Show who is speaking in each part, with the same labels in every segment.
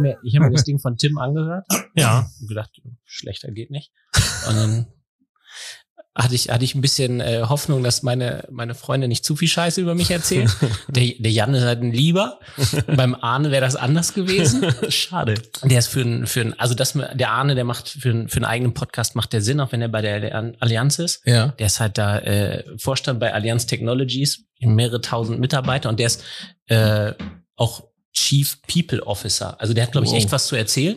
Speaker 1: mir, ich habe mir das Ding von Tim angehört.
Speaker 2: Ja.
Speaker 1: Und gedacht, schlechter geht nicht. Und dann hatte ich, hatte ich ein bisschen äh, Hoffnung, dass meine, meine Freunde nicht zu viel Scheiße über mich erzählen. Der, der Jan ist halt ein Lieber. Beim Arne wäre das anders gewesen.
Speaker 2: Schade.
Speaker 1: Der ist für ein, für also das, der Arne, der macht für, ein, für einen eigenen Podcast macht der Sinn, auch wenn er bei der Allianz ist.
Speaker 3: Ja.
Speaker 1: Der ist halt da äh, Vorstand bei Allianz Technologies, mehrere tausend Mitarbeiter und der ist äh, auch Chief People Officer. Also der hat, glaube ich,
Speaker 3: Wow.
Speaker 1: echt was zu erzählen.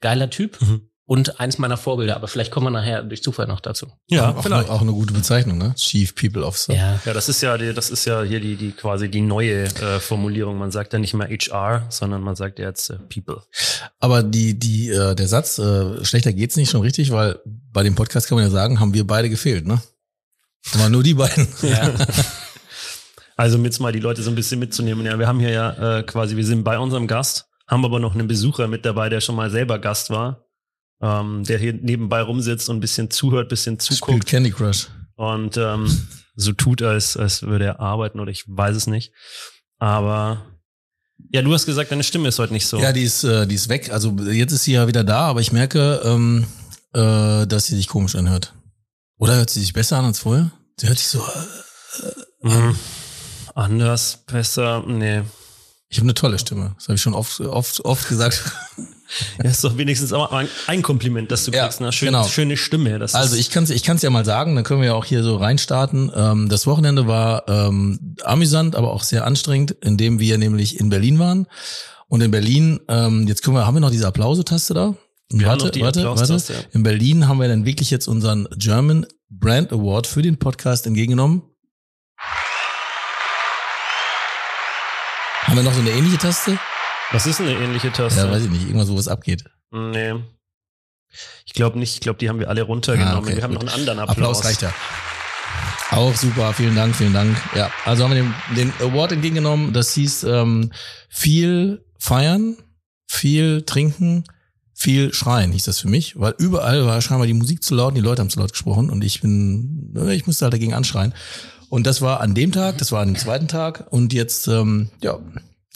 Speaker 1: Geiler Typ.
Speaker 2: Mhm.
Speaker 1: Und eins meiner Vorbilder, aber vielleicht kommen wir nachher durch Zufall noch dazu.
Speaker 2: Ja,
Speaker 3: auch,
Speaker 2: vielleicht.
Speaker 3: Eine, auch eine gute Bezeichnung, ne? Chief People Officer.
Speaker 1: Ja.
Speaker 2: Ja, das ist ja, die, das ist ja hier die, die quasi die neue äh, Formulierung. Man sagt ja nicht mehr HR, sondern man sagt ja jetzt äh, People.
Speaker 3: Aber die, die, äh, der Satz, äh, schlechter geht's nicht schon richtig, weil bei dem Podcast kann man ja sagen, haben wir beide gefehlt, ne? Aber nur die beiden.
Speaker 1: Ja.
Speaker 2: Also um jetzt mal die Leute so ein bisschen mitzunehmen. Ja, wir haben hier ja äh, quasi, wir sind bei unserem Gast, haben aber noch einen Besucher mit dabei, der schon mal selber Gast war, ähm, der hier nebenbei rumsitzt und ein bisschen zuhört, bisschen
Speaker 3: Spielt
Speaker 2: zuguckt
Speaker 3: Candy Crush.
Speaker 2: und ähm, so tut, als, als würde er arbeiten oder ich weiß es nicht. Aber ja, du hast gesagt, deine Stimme ist heute nicht so.
Speaker 3: Ja, die ist, äh, die ist weg. Also jetzt ist sie ja wieder da, aber ich merke, ähm, äh, dass sie sich komisch anhört. Oder hört sie sich besser an als vorher? Sie hört sich so. Äh,
Speaker 2: Mhm. Anders, besser, nee.
Speaker 3: ich habe eine tolle Stimme. Das habe ich schon oft, oft, oft gesagt.
Speaker 2: Ja, ist doch wenigstens auch ein- ein Kompliment, dass du
Speaker 3: Ja,
Speaker 2: kriegst. Ne? Schön,
Speaker 3: genau.
Speaker 2: Schöne Stimme. Das
Speaker 3: Also ich kann es ich kann's ja mal sagen, dann können wir ja auch hier so reinstarten. Ähm, das Wochenende war ähm, amüsant, aber auch sehr anstrengend, indem wir nämlich in Berlin waren. Und in Berlin, ähm, jetzt können wir, haben wir noch diese Applausetaste da?
Speaker 2: Wir
Speaker 3: warte, warte, warte.
Speaker 2: Ja.
Speaker 3: In Berlin haben wir dann wirklich jetzt unseren German Brand Award für den Podcast entgegengenommen. Haben wir noch so eine ähnliche Taste?
Speaker 2: was ist eine ähnliche Taste?
Speaker 3: Ja, weiß ich nicht, irgendwas, wo was abgeht.
Speaker 2: Nee. Ich glaube nicht. Ich glaube, die haben wir alle runtergenommen.
Speaker 3: Ah, okay,
Speaker 2: wir haben
Speaker 3: gut.
Speaker 2: noch einen anderen Applaus.
Speaker 3: Applaus reicht ja. Auch super, vielen Dank, vielen Dank. Ja, also haben wir den, den Award entgegengenommen. Das hieß ähm, viel feiern, viel trinken, viel schreien, hieß das für mich, weil überall war scheinbar die Musik zu laut und die Leute haben zu laut gesprochen und ich bin, äh, ich musste halt dagegen anschreien. Und das war an dem Tag, das war an dem zweiten Tag und jetzt, ähm, ja,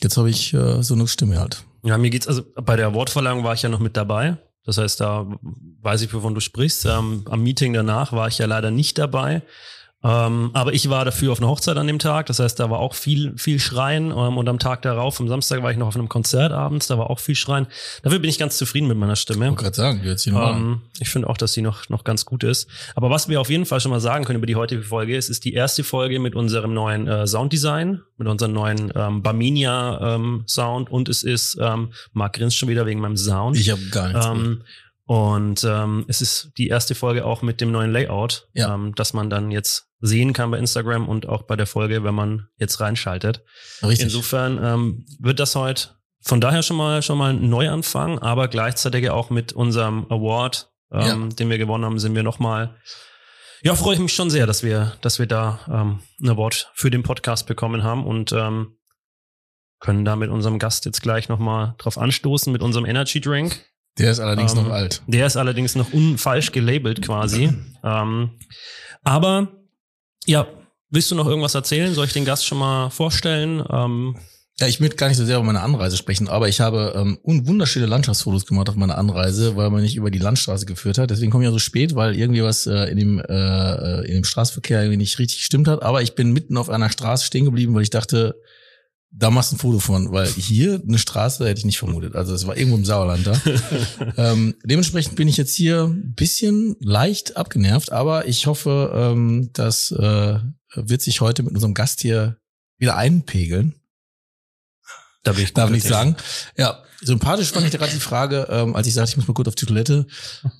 Speaker 3: jetzt habe ich äh, so eine Stimme halt.
Speaker 2: Ja, mir geht's, also bei der Awardverleihung war ich ja noch mit dabei. Das heißt, da weiß ich, wovon du sprichst. Ähm, am Meeting danach war ich ja leider nicht dabei. Ähm, aber ich war dafür auf einer Hochzeit an dem Tag. Das heißt, da war auch viel, viel Schreien. Ähm, und am Tag darauf, am Samstag, war ich noch auf einem Konzert abends. Da war auch viel Schreien. Dafür bin ich ganz zufrieden mit meiner Stimme.
Speaker 3: Ich wollte gerade sagen, jetzt hier.
Speaker 2: Ähm, ich finde auch, dass sie noch, noch ganz gut ist. Aber was wir auf jeden Fall schon mal sagen können über die heutige Folge ist, ist die erste Folge mit unserem neuen äh, Sounddesign, mit unserem neuen ähm, Barmenia ähm, Sound und es ist, ähm, Marc grinst schon wieder wegen meinem Sound.
Speaker 3: Ich habe gar nichts.
Speaker 2: ähm, und ähm, es ist die erste Folge auch mit dem neuen Layout,
Speaker 3: Ja.
Speaker 2: ähm, dass man dann jetzt sehen kann bei Instagram und auch bei der Folge, wenn man jetzt reinschaltet.
Speaker 3: Richtig.
Speaker 2: Insofern ähm, wird das heute von daher schon mal schon mal ein Neuanfang, aber gleichzeitig auch mit unserem Award, ähm, den wir gewonnen haben, sind wir noch mal ja, freue ich mich schon sehr, dass wir, dass wir da ähm, ein Award für den Podcast bekommen haben und ähm, können da mit unserem Gast jetzt gleich noch mal drauf anstoßen mit unserem Energy Drink.
Speaker 3: Der ist allerdings
Speaker 2: Ähm,
Speaker 3: noch alt.
Speaker 2: Der ist allerdings noch unfalsch gelabelt quasi. ähm, aber ja, willst du noch irgendwas erzählen? Soll ich den Gast schon mal vorstellen? Ähm,
Speaker 3: Ja, ich möchte gar nicht so sehr über meine Anreise sprechen, aber ich habe ähm, un- wunderschöne Landschaftsfotos gemacht auf meiner Anreise, weil man nicht über die Landstraße geführt hat. Deswegen komme ich ja so spät, weil irgendwie was äh, in dem äh, in dem Straßenverkehr irgendwie nicht richtig gestimmt hat. Aber ich bin mitten auf einer Straße stehen geblieben, weil ich dachte, da machst du ein Foto von, weil hier eine Straße hätte ich nicht vermutet. Also es war irgendwo im Sauerland da. ähm, dementsprechend bin ich jetzt hier ein bisschen leicht abgenervt, aber ich hoffe, ähm, das äh, wird sich heute mit unserem Gast hier wieder einpegeln.
Speaker 2: da bin ich
Speaker 3: Darf nicht sagen. Ja, sympathisch fand ich gerade die Frage, ähm, als ich sagte, ich muss mal kurz auf die Toilette,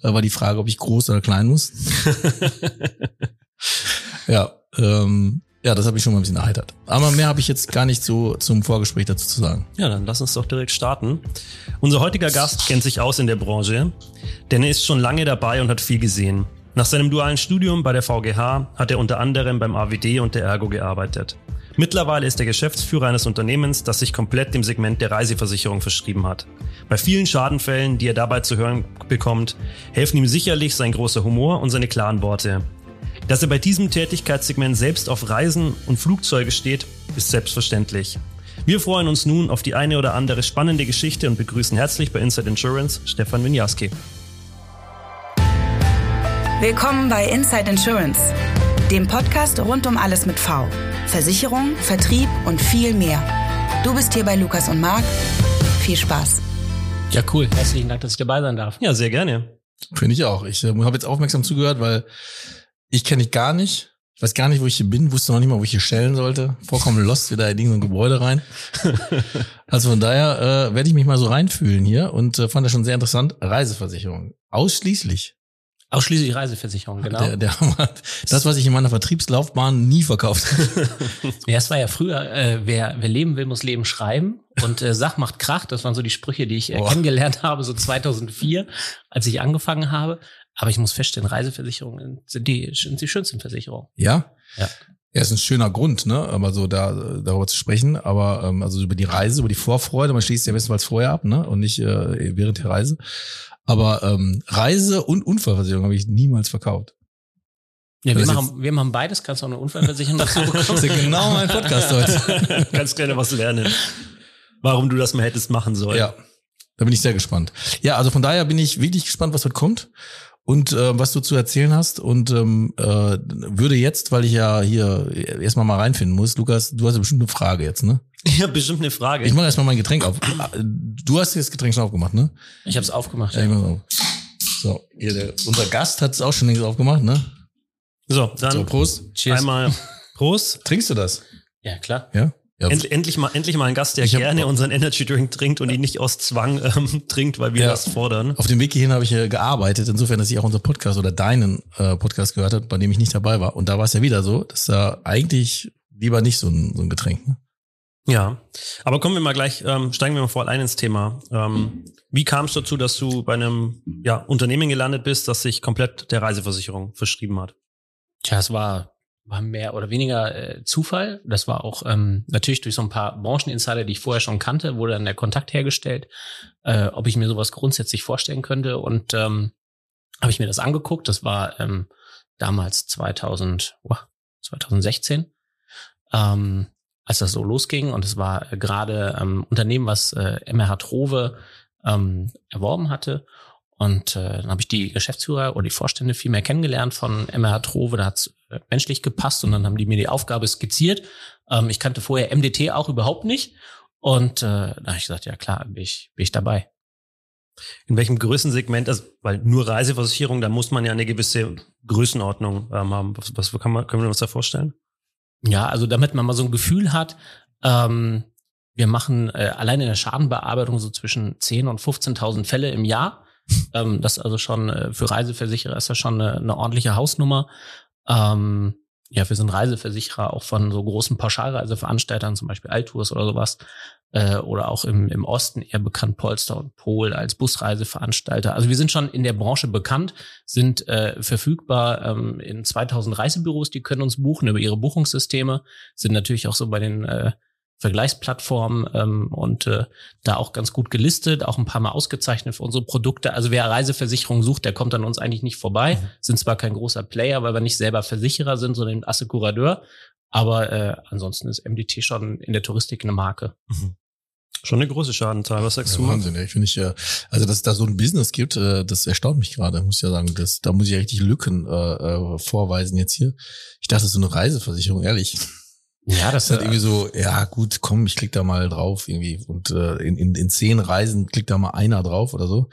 Speaker 3: äh, war die Frage, ob ich groß oder klein muss. Ja, ähm, ja, das habe ich schon mal ein bisschen erheitert. Aber mehr habe ich jetzt gar nicht so zum Vorgespräch dazu zu sagen.
Speaker 2: Ja, dann lass uns doch direkt starten. Unser heutiger Gast kennt sich aus in der Branche, denn er ist schon lange dabei und hat viel gesehen. Nach seinem dualen Studium bei der VGH hat er unter anderem beim AWD und der Ergo gearbeitet. Mittlerweile ist er Geschäftsführer eines Unternehmens, das sich komplett dem Segment der Reiseversicherung verschrieben hat. Bei vielen Schadenfällen, die er dabei zu hören bekommt, helfen ihm sicherlich sein großer Humor und seine klaren Worte. Dass er bei diesem Tätigkeitssegment selbst auf Reisen und Flugzeuge steht, ist selbstverständlich. Wir freuen uns nun auf die eine oder andere spannende Geschichte und begrüßen herzlich bei Inside Insurance Stefan Winjaski.
Speaker 4: Willkommen bei Inside Insurance, dem Podcast rund um alles mit V. Versicherung, Vertrieb und viel mehr. Du bist hier bei Lukas und Marc. Viel Spaß.
Speaker 1: Ja, cool. Herzlichen Dank, dass ich dabei sein darf.
Speaker 2: Ja, sehr gerne.
Speaker 3: Finde ich auch. Ich äh, habe jetzt aufmerksam zugehört, weil ich kenne dich gar nicht. Ich weiß gar nicht, wo ich hier bin, wusste noch nicht mal, wo ich hier stellen sollte. Vollkommen lost wieder in irgendein Gebäude rein. also von daher äh, werde ich mich mal so reinfühlen hier und äh, fand das schon sehr interessant. Reiseversicherung. Ausschließlich.
Speaker 1: Ausschließlich Reiseversicherung, genau.
Speaker 3: Der, der, das, was ich in meiner Vertriebslaufbahn nie verkauft habe.
Speaker 1: ja, es war ja früher, äh, wer, wer leben will, muss Leben schreiben. Und äh, Sach macht Krach, das waren so die Sprüche, die ich äh, kennengelernt habe, so 2004, als ich angefangen habe. Aber ich muss feststellen, Reiseversicherungen sind die, sind die schönsten Versicherungen.
Speaker 3: Ja? Ja. Ja, ist ein schöner Grund, ne, aber so da darüber zu sprechen, aber ähm, also über die Reise, über die Vorfreude, man schließt ja bestenfalls vorher ab, ne, und nicht äh, während der Reise. Aber ähm, Reise und Unfallversicherung habe ich niemals verkauft.
Speaker 1: Ja, wir machen, wir machen beides, kannst du auch eine Unfallversicherung dazu bekommen.
Speaker 3: das ist genau mein Podcast heute.
Speaker 2: Ganz gerne was lernen. Warum du das mal hättest machen sollen.
Speaker 3: Ja, da bin ich sehr gespannt. Ja, also von daher bin ich wirklich gespannt, was heute kommt und äh, was du zu erzählen hast und ähm, äh, würde jetzt, weil ich ja hier erstmal mal reinfinden muss, Lukas, du hast ja bestimmt eine Frage jetzt, ne?
Speaker 2: Ich habe bestimmt eine Frage.
Speaker 3: Ich mache erstmal mein Getränk auf. Du hast das Getränk schon aufgemacht, ne?
Speaker 1: Ich habe es aufgemacht. Ja,
Speaker 3: ja. So, hier, der, unser Gast hat es auch schon längst aufgemacht, ne?
Speaker 2: So, dann so,
Speaker 3: Prost.
Speaker 2: Cheers. Einmal Prost.
Speaker 3: Trinkst du das?
Speaker 1: Ja, klar.
Speaker 3: Ja? Ja.
Speaker 2: End, endlich mal, endlich mal ein Gast, der gerne unseren Energy Drink trinkt und ihn nicht aus Zwang ähm, trinkt, weil wir ja. das fordern.
Speaker 3: Auf dem Weg hierhin habe ich äh, gearbeitet, insofern, dass ich auch unser Podcast oder deinen äh, Podcast gehört habe, bei dem ich nicht dabei war. Und da war es ja wieder so, dass da eigentlich lieber nicht so ein, so ein Getränk. Ne?
Speaker 2: Ja, aber kommen wir mal gleich, ähm, steigen wir mal vor allein ins Thema. Ähm, wie kam es dazu, dass du bei einem ja, Unternehmen gelandet bist, das sich komplett der Reiseversicherung verschrieben hat?
Speaker 1: Tja, es war war mehr oder weniger äh, Zufall. Das war auch ähm, natürlich durch so ein paar Brancheninsider, die ich vorher schon kannte, wurde dann der Kontakt hergestellt, äh, ob ich mir sowas grundsätzlich vorstellen könnte. Und ähm, habe ich mir das angeguckt. Das war ähm, damals 2000, oh, 2016, ähm, als das so losging. Und es war äh, gerade ähm, Unternehmen, was äh, MRH Trove ähm, erworben hatte. Und äh, dann habe ich die Geschäftsführer oder die Vorstände viel mehr kennengelernt von MRH Trove. Da hat's äh, menschlich gepasst und dann haben die mir die Aufgabe skizziert. Ähm, ich kannte vorher MDT auch überhaupt nicht. Und äh, da habe ich gesagt, ja klar, bin ich, bin ich dabei.
Speaker 2: In welchem Größensegment, also weil nur Reiseversicherung, da muss man ja eine gewisse Größenordnung ähm, haben. Was, was kann man, können wir uns da vorstellen?
Speaker 1: Ja, also damit man mal so ein Gefühl hat, ähm, wir machen äh, allein in der Schadenbearbeitung so zwischen 10 und 15.000 Fälle im Jahr ähm, das also schon äh, für Reiseversicherer ist das schon eine, eine ordentliche Hausnummer. Ähm, ja, wir sind Reiseversicherer auch von so großen Pauschalreiseveranstaltern, zum Beispiel Altours oder sowas, äh, oder auch im, im Osten eher bekannt Polster und Pol als Busreiseveranstalter. Also wir sind schon in der Branche bekannt, sind äh, verfügbar ähm, in 2000 Reisebüros, die können uns buchen über ihre Buchungssysteme, sind natürlich auch so bei den äh, Vergleichsplattform ähm, und äh, da auch ganz gut gelistet, auch ein paar Mal ausgezeichnet für unsere Produkte. Also wer Reiseversicherung sucht, der kommt an uns eigentlich nicht vorbei. Mhm. Sind zwar kein großer Player, weil wir nicht selber Versicherer sind, sondern Assekurateur, aber äh, ansonsten ist MDT schon in der Touristik eine Marke.
Speaker 2: Mhm. Schon eine große Schadenzahl, was sagst
Speaker 3: ja,
Speaker 2: du?
Speaker 3: Wahnsinn, ich finde ich ja, also dass es da so ein Business gibt, äh, das erstaunt mich gerade, muss ich ja sagen. Das, da muss ich ja richtig Lücken äh, äh, vorweisen jetzt hier. Ich dachte, so eine Reiseversicherung, ehrlich. Ja, das ist halt irgendwie so, ja gut, komm, ich klick da mal drauf irgendwie und äh, in, in, in zehn Reisen klickt da mal einer drauf oder so.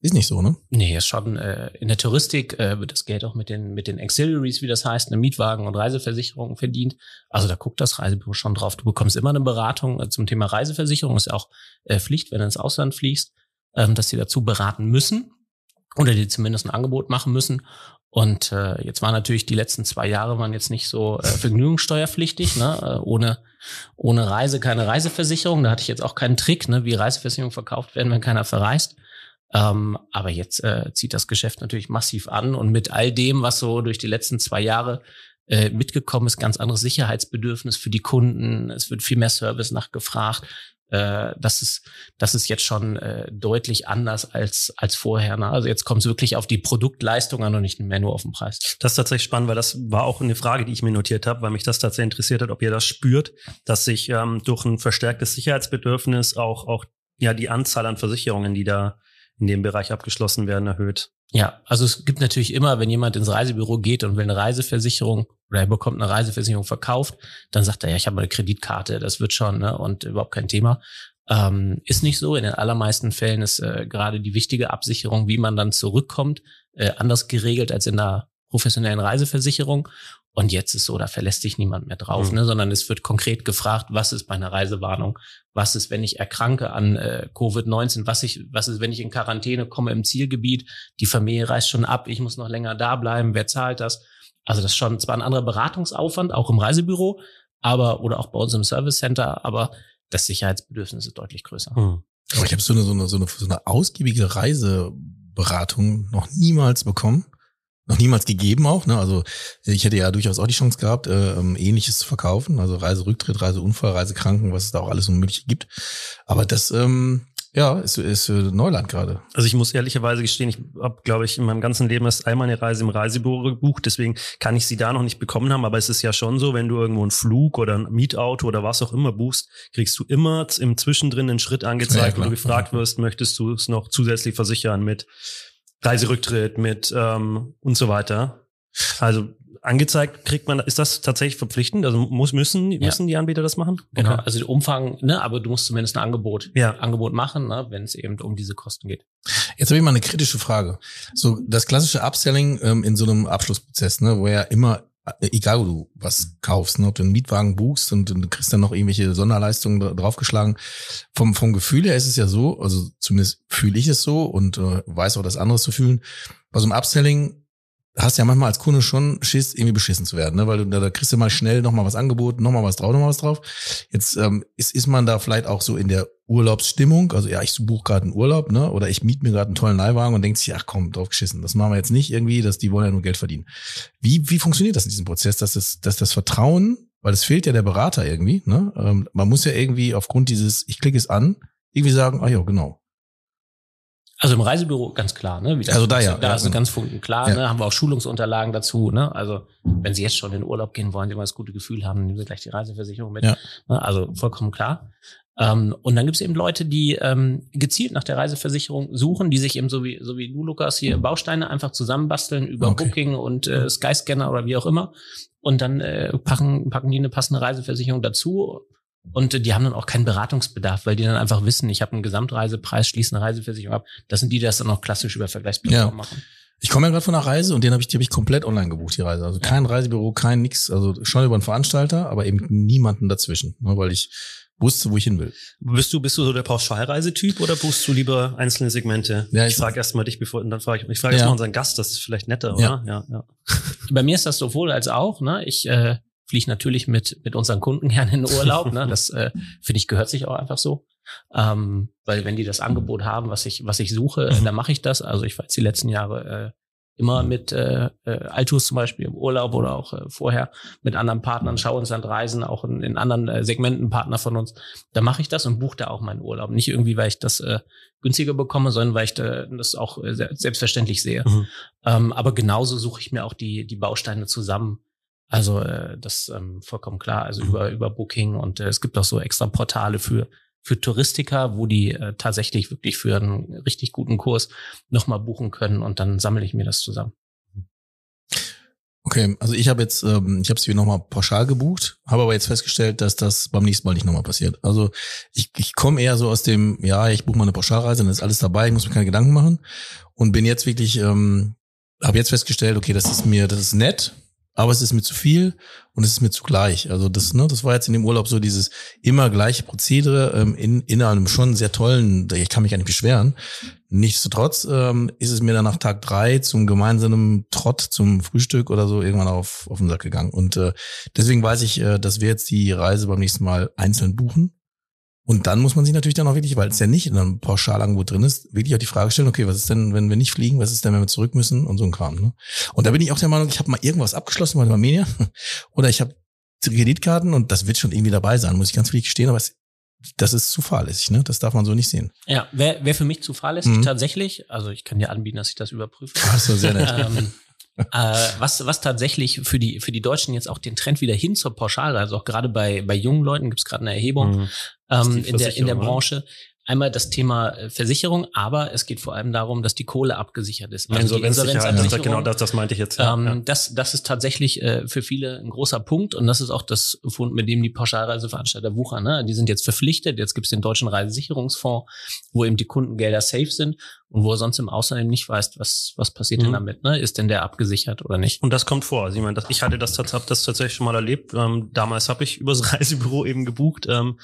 Speaker 3: Ist nicht so, ne?
Speaker 1: Nee, ist schon äh, in der Touristik äh, wird das Geld auch mit den mit den Auxiliaries, wie das heißt, eine Mietwagen und Reiseversicherung verdient. Also da guckt das Reisebüro schon drauf. Du bekommst immer eine Beratung äh, zum Thema Reiseversicherung, ist ja auch äh, Pflicht, wenn du ins Ausland fliegst, ähm, dass sie dazu beraten müssen oder die zumindest ein Angebot machen müssen. Und äh, jetzt waren natürlich die letzten zwei Jahre waren jetzt nicht so äh, vergnügungssteuerpflichtig, ne? Äh, ohne, ohne Reise keine Reiseversicherung. Da hatte ich jetzt auch keinen Trick, ne? wie Reiseversicherungen verkauft werden, wenn keiner verreist. Ähm, aber jetzt äh, zieht das Geschäft natürlich massiv an und mit all dem, was so durch die letzten zwei Jahre äh, mitgekommen ist, ganz anderes Sicherheitsbedürfnis für die Kunden. Es wird viel mehr Service nachgefragt. Äh, das ist das ist jetzt schon äh, deutlich anders als als vorher. Ne? Also jetzt kommt es wirklich auf die Produktleistung an und nicht mehr nur auf den Preis.
Speaker 2: Das ist tatsächlich spannend, weil das war auch eine Frage, die ich mir notiert habe, weil mich das tatsächlich interessiert hat, ob ihr das spürt, dass sich ähm, durch ein verstärktes Sicherheitsbedürfnis auch auch ja die Anzahl an Versicherungen, die da in dem Bereich abgeschlossen werden, erhöht.
Speaker 1: Ja, also es gibt natürlich immer, wenn jemand ins Reisebüro geht und will eine Reiseversicherung oder er bekommt eine Reiseversicherung verkauft, dann sagt er, ja, ich habe eine Kreditkarte, das wird schon ne, und überhaupt kein Thema. Ähm, ist nicht so. In den allermeisten Fällen ist äh, gerade die wichtige Absicherung, wie man dann zurückkommt, äh, anders geregelt als in einer professionellen Reiseversicherung. Und jetzt ist so, da verlässt sich niemand mehr drauf, mhm. ne, sondern es wird konkret gefragt, was ist bei einer Reisewarnung, was ist, wenn ich erkranke an äh, Covid-19, was ich, was ist, wenn ich in Quarantäne komme im Zielgebiet, die Familie reist schon ab, ich muss noch länger da bleiben, wer zahlt das? Also das ist schon zwar ein anderer Beratungsaufwand, auch im Reisebüro, aber oder auch bei uns im Service Center, aber das Sicherheitsbedürfnis ist deutlich größer. Mhm.
Speaker 3: Aber ich habe so eine, so eine, so eine, so eine ausgiebige Reiseberatung noch niemals bekommen noch niemals gegeben auch. Ne? Also ich hätte ja durchaus auch die Chance gehabt, äh, ähm, ähnliches zu verkaufen. Also Reiserücktritt, Reiseunfall, Reisekranken, was es da auch alles so möglich gibt. Aber das ähm, ja, ist, ist Neuland gerade.
Speaker 2: Also ich muss ehrlicherweise gestehen, ich habe, glaube ich, in meinem ganzen Leben erst einmal eine Reise im Reisebüro gebucht, deswegen kann ich sie da noch nicht bekommen haben, aber es ist ja schon so, wenn du irgendwo einen Flug oder ein Mietauto oder was auch immer buchst, kriegst du immer im Zwischendrin einen Schritt angezeigt, ja, wo du gefragt wirst, möchtest du es noch zusätzlich versichern mit Reiserücktritt, mit ähm, und so weiter. Also angezeigt kriegt man, ist das tatsächlich verpflichtend? Also muss, müssen, müssen ja. die Anbieter das machen?
Speaker 1: Genau, okay. also Umfang, ne, aber du musst zumindest ein Angebot, ja. Angebot machen, ne, wenn es eben um diese Kosten geht.
Speaker 3: Jetzt habe ich mal eine kritische Frage. So das klassische Upselling ähm, in so einem Abschlussprozess, ne, wo ja immer egal wo du was kaufst, ne, ob du einen Mietwagen buchst und, und du kriegst dann noch irgendwelche Sonderleistungen draufgeschlagen. Vom, vom Gefühl her ist es ja so, also zumindest fühle ich es so und äh, weiß auch, dass andere zu fühlen. Bei so einem Upselling hast ja manchmal als Kunde schon Schiss, irgendwie beschissen zu werden, ne? weil du, da, da kriegst du mal schnell nochmal was angeboten, nochmal was drauf, nochmal was drauf. Jetzt ähm, ist, ist man da vielleicht auch so in der Urlaubsstimmung, also ja, ich buche gerade einen Urlaub, ne? oder ich miete mir gerade einen tollen Leihwagen und denkt sich, ach komm, drauf geschissen, das machen wir jetzt nicht irgendwie, dass die wollen ja nur Geld verdienen. Wie, wie funktioniert das in diesem Prozess, dass das, dass das Vertrauen, weil es fehlt ja der Berater irgendwie, ne? Ähm, man muss ja irgendwie aufgrund dieses, ich klicke es an, irgendwie sagen, ah ja, genau,
Speaker 1: also im Reisebüro ganz klar, ne?
Speaker 3: Wie also da ja.
Speaker 1: Da ja, ist ja. ganz klar, ja. ne? Haben wir auch Schulungsunterlagen dazu, ne? Also wenn Sie jetzt schon in den Urlaub gehen wollen, Sie mal das gute Gefühl haben, nehmen Sie gleich die Reiseversicherung mit. Ja. Ne? Also vollkommen klar. Ähm, und dann gibt es eben Leute, die ähm, gezielt nach der Reiseversicherung suchen, die sich eben so wie, so wie du, Lukas, hier Bausteine einfach zusammenbasteln über okay. Booking und äh, Skyscanner oder wie auch immer. Und dann äh, packen, packen die eine passende Reiseversicherung dazu und die haben dann auch keinen Beratungsbedarf, weil die dann einfach wissen, ich habe einen Gesamtreisepreis, schließe eine Reiseversicherung ab. Das sind die, die das dann auch klassisch über Vergleichsplattformen ja. machen.
Speaker 3: Ich komme ja gerade von einer Reise und den habe ich, die hab ich komplett online gebucht, die Reise. Also kein Reisebüro, kein nix, also schon über einen Veranstalter, aber eben niemanden dazwischen, ne, weil ich wusste, wo ich hin will.
Speaker 2: Bist du, bist du so der Pauschalreisetyp oder buchst du lieber einzelne Segmente? Ja, ich, ich frage erstmal dich, bevor, und dann frage ich, ich frage ja. erstmal unseren Gast, das ist vielleicht netter, oder? Ja. ja, ja.
Speaker 1: Bei mir ist das sowohl als auch, ne? Ich äh, fliege natürlich mit, mit unseren Kunden gerne in Urlaub. ne? Das äh, finde ich gehört sich auch einfach so. Ähm, weil wenn die das Angebot haben, was ich, was ich suche, mhm. dann mache ich das. Also ich war jetzt die letzten Jahre äh, immer mit äh, äh, Altus zum Beispiel im Urlaub oder auch äh, vorher mit anderen Partnern, schaue uns dann Reisen, auch in, in anderen äh, Segmenten Partner von uns. Da mache ich das und buche da auch meinen Urlaub. Nicht irgendwie, weil ich das äh, günstiger bekomme, sondern weil ich äh, das auch äh, selbstverständlich sehe. Mhm. Ähm, aber genauso suche ich mir auch die, die Bausteine zusammen also äh, das ähm, vollkommen klar. Also mhm. über über Booking und äh, es gibt auch so extra Portale für für Touristiker, wo die äh, tatsächlich wirklich für einen richtig guten Kurs nochmal buchen können und dann sammle ich mir das zusammen.
Speaker 3: Okay, also ich habe jetzt, ähm, ich habe es wieder nochmal pauschal gebucht, habe aber jetzt festgestellt, dass das beim nächsten Mal nicht nochmal passiert. Also ich, ich komme eher so aus dem, ja, ich buche mal eine Pauschalreise, dann ist alles dabei, ich muss mir keine Gedanken machen und bin jetzt wirklich, ähm, habe jetzt festgestellt, okay, das ist mir, das ist nett, aber es ist mir zu viel und es ist mir zu gleich. Also das, ne, das war jetzt in dem Urlaub so dieses immer gleiche Prozedere ähm, in, in einem schon sehr tollen, ich kann mich gar nicht beschweren. Nichtsdestotrotz ähm, ist es mir dann nach Tag drei zum gemeinsamen Trott zum Frühstück oder so irgendwann auf, auf den Sack gegangen. Und äh, deswegen weiß ich, äh, dass wir jetzt die Reise beim nächsten Mal einzeln buchen und dann muss man sich natürlich dann auch wirklich, weil es ja nicht in einem Pauschalangebot drin ist, wirklich auch die Frage stellen, okay, was ist denn, wenn wir nicht fliegen, was ist denn, wenn wir zurück müssen und so ein Kram. Ne? Und da bin ich auch der Meinung, ich habe mal irgendwas abgeschlossen bei Armenia oder ich habe Kreditkarten und das wird schon irgendwie dabei sein, muss ich ganz wirklich gestehen, aber es das ist zu fahrlässig, ne? Das darf man so nicht sehen.
Speaker 1: Ja, wäre wär für mich zu fahrlässig
Speaker 3: Mhm.
Speaker 1: tatsächlich. Also ich kann dir anbieten, dass ich das überprüfe.
Speaker 3: Ach so, sehr nett.
Speaker 1: ähm, äh, was, was tatsächlich für die, für die Deutschen jetzt auch den Trend wieder hin zur Pauschale, also auch gerade bei, bei jungen Leuten gibt es gerade eine Erhebung
Speaker 2: Mhm.
Speaker 1: ähm, in, der, in der
Speaker 2: oder?
Speaker 1: Branche. Einmal das Thema äh, Versicherung, aber es geht vor allem darum, dass die Kohle abgesichert ist. Also Insolvenzabsicherung,
Speaker 2: genau das, das meinte ich jetzt. Ja,
Speaker 1: ähm,
Speaker 2: ja.
Speaker 1: das, das ist tatsächlich äh, für viele ein großer Punkt und das ist auch das Fund, mit dem die Pauschalreiseveranstalter wuchern. Ne? Die sind jetzt verpflichtet, jetzt gibt es den Deutschen Reisesicherungsfonds, wo eben die Kundengelder safe sind und wo er sonst im Ausland eben nicht weiß, was, was passiert denn
Speaker 2: Mhm.
Speaker 1: damit. Ne? Ist denn der abgesichert oder nicht?
Speaker 2: Und das kommt vor. Also ich meine, das, ich hatte das, hab das tatsächlich schon mal erlebt. Ähm, damals habe ich übers Reisebüro eben gebucht. Ähm,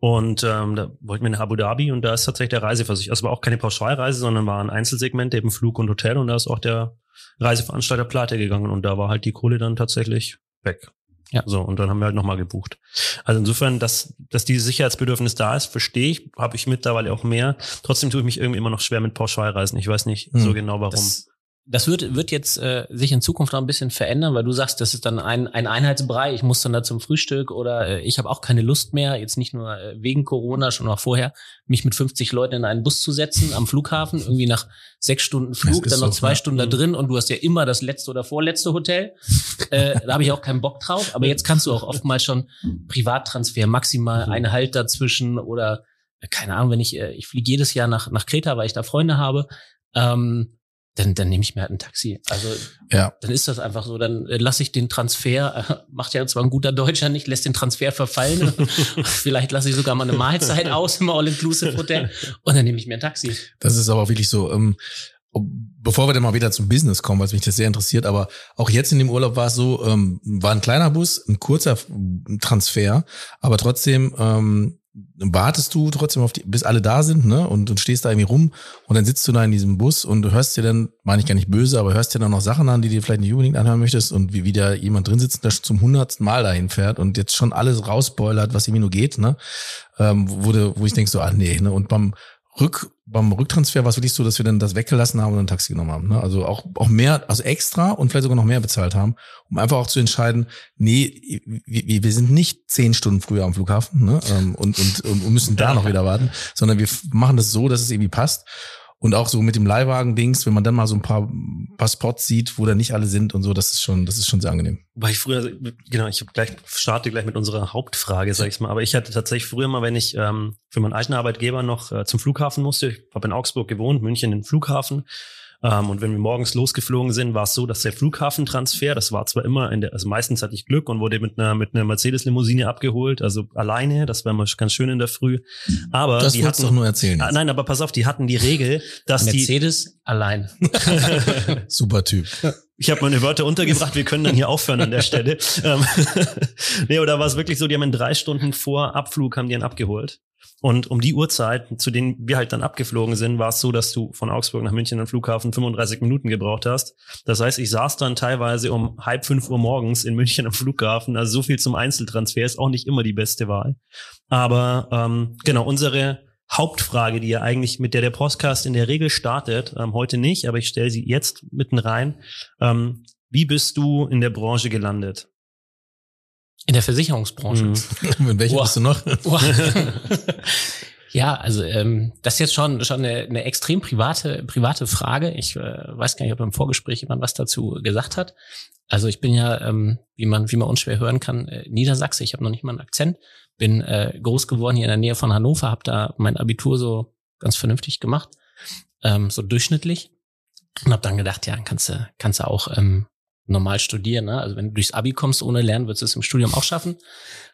Speaker 2: und ähm, da wollten wir nach Abu Dhabi und da ist tatsächlich der Reiseversicherung. Also war auch keine Pauschalreise, sondern war ein Einzelsegment, eben Flug und Hotel und da ist auch der Reiseveranstalter pleite gegangen und da war halt die Kohle dann tatsächlich weg.
Speaker 1: Ja.
Speaker 2: So, und dann haben wir halt nochmal gebucht. Also insofern, dass, dass dieses Sicherheitsbedürfnis da ist, verstehe ich, habe ich mittlerweile auch mehr. Trotzdem tue ich mich irgendwie immer noch schwer mit Pauschalreisen. Ich weiß nicht
Speaker 3: Hm.
Speaker 2: so genau warum.
Speaker 1: Das, das wird, wird jetzt äh, sich in Zukunft noch ein bisschen verändern, weil du sagst, das ist dann ein, ein Einheitsbrei, ich muss dann da zum Frühstück oder äh, ich habe auch keine Lust mehr, jetzt nicht nur äh, wegen Corona, schon auch vorher, mich mit 50 Leuten in einen Bus zu setzen am Flughafen, irgendwie nach sechs Stunden Flug, dann noch
Speaker 3: so,
Speaker 1: zwei
Speaker 3: ja.
Speaker 1: Stunden da
Speaker 2: Mhm.
Speaker 1: drin und du hast ja immer das letzte oder vorletzte Hotel. äh, da habe ich auch keinen Bock drauf, aber jetzt kannst du auch oftmals schon Privattransfer, maximal
Speaker 2: Mhm.
Speaker 1: eine Halt dazwischen oder äh, keine Ahnung, wenn ich, äh, ich fliege jedes Jahr nach, nach Kreta, weil ich da Freunde habe, ähm, dann, dann nehme ich mir halt ein Taxi. Also
Speaker 3: Ja.
Speaker 1: dann ist das einfach so. Dann äh, lasse ich den Transfer, äh, macht ja zwar ein guter Deutscher nicht, lässt den Transfer verfallen. Vielleicht lasse ich sogar mal eine Mahlzeit aus im All-Inclusive-Hotel und dann nehme ich mir ein Taxi.
Speaker 3: Das ist aber auch wirklich so, ähm, bevor wir dann mal wieder zum Business kommen, was mich das sehr interessiert, aber auch jetzt in dem Urlaub war es so, ähm, war ein kleiner Bus, ein kurzer Transfer, aber trotzdem ähm, wartest du trotzdem auf die, bis alle da sind, ne? Und, und stehst da irgendwie rum und dann sitzt du da in diesem Bus und du hörst dir dann, meine ich gar nicht böse, aber hörst dir dann noch Sachen an, die dir vielleicht nicht unbedingt anhören möchtest und wie wieder jemand drin sitzt, der schon zum hundertsten Mal dahin fährt und jetzt schon alles rausboilert, was irgendwie nur geht, ne? Ähm, wo, wo ich denk so, ah nee, ne? Und beim Rück, beim Rücktransfer war es wirklich so, dass wir dann das weggelassen haben und ein Taxi genommen haben. Ne? Also auch, auch mehr, also extra und vielleicht sogar noch mehr bezahlt haben, um einfach auch zu entscheiden, nee, wir, wir sind nicht zehn Stunden früher am Flughafen ne? ähm, und, und, und müssen da noch wieder warten, sondern wir machen das so, dass es irgendwie passt. Und auch so mit dem Leihwagen-Dings, wenn man dann mal so ein paar, paar Spots sieht, wo da nicht alle sind und so, das ist schon, das ist schon sehr angenehm.
Speaker 2: Weil ich früher, genau, ich gleich, starte gleich mit unserer Hauptfrage, sag ich mal. Aber ich hatte tatsächlich früher mal, wenn ich ähm, für meinen alten Arbeitgeber noch äh, zum Flughafen musste, ich habe in Augsburg gewohnt, München den Flughafen. Ähm, und wenn wir morgens losgeflogen sind, war es so, dass der Flughafentransfer, das war zwar immer in der, also meistens hatte ich Glück und wurde mit einer mit einer Mercedes-Limousine abgeholt, also alleine, das war immer ganz schön in der Früh. Aber
Speaker 3: Das
Speaker 2: die hatten
Speaker 3: doch nur erzählen.
Speaker 2: Ah, nein, aber pass auf, die hatten die Regel, dass die
Speaker 1: Mercedes allein.
Speaker 3: Super Typ.
Speaker 2: Ich habe meine Wörter untergebracht, wir können dann hier aufhören an der Stelle. Ähm, nee, oder war es wirklich so, die haben in drei Stunden vor Abflug haben die ihn abgeholt. Und um die Uhrzeit, zu denen wir halt dann abgeflogen sind, war es so, dass du von Augsburg nach München am Flughafen 35 Minuten gebraucht hast. Das heißt, ich saß dann teilweise um halb fünf Uhr morgens in München am Flughafen. Also so viel zum Einzeltransfer ist auch nicht immer die beste Wahl. Aber ähm, genau, unsere Hauptfrage, die ja eigentlich mit der der Podcast in der Regel startet, ähm, heute nicht, aber ich stelle sie jetzt mitten rein. Ähm, wie bist du in der Branche gelandet?
Speaker 1: In der Versicherungsbranche.
Speaker 2: Mhm.
Speaker 3: In welchem
Speaker 1: Boah.
Speaker 3: bist du noch?
Speaker 1: Ja, also ähm, das ist jetzt schon schon eine, eine extrem private private Frage. Ich äh, weiß gar nicht, ob im Vorgespräch jemand was dazu gesagt hat. Also ich bin ja, ähm, wie man wie man unschwer hören kann, äh, Niedersachse. Ich habe noch nicht mal einen Akzent. Bin äh, groß geworden hier in der Nähe von Hannover. Habe da mein Abitur so ganz vernünftig gemacht, ähm, so durchschnittlich. Und habe dann gedacht, ja, kannst du kannst du auch ähm, normal studieren. Ne? Also wenn du durchs Abi kommst ohne Lernen, würdest du es im Studium auch schaffen.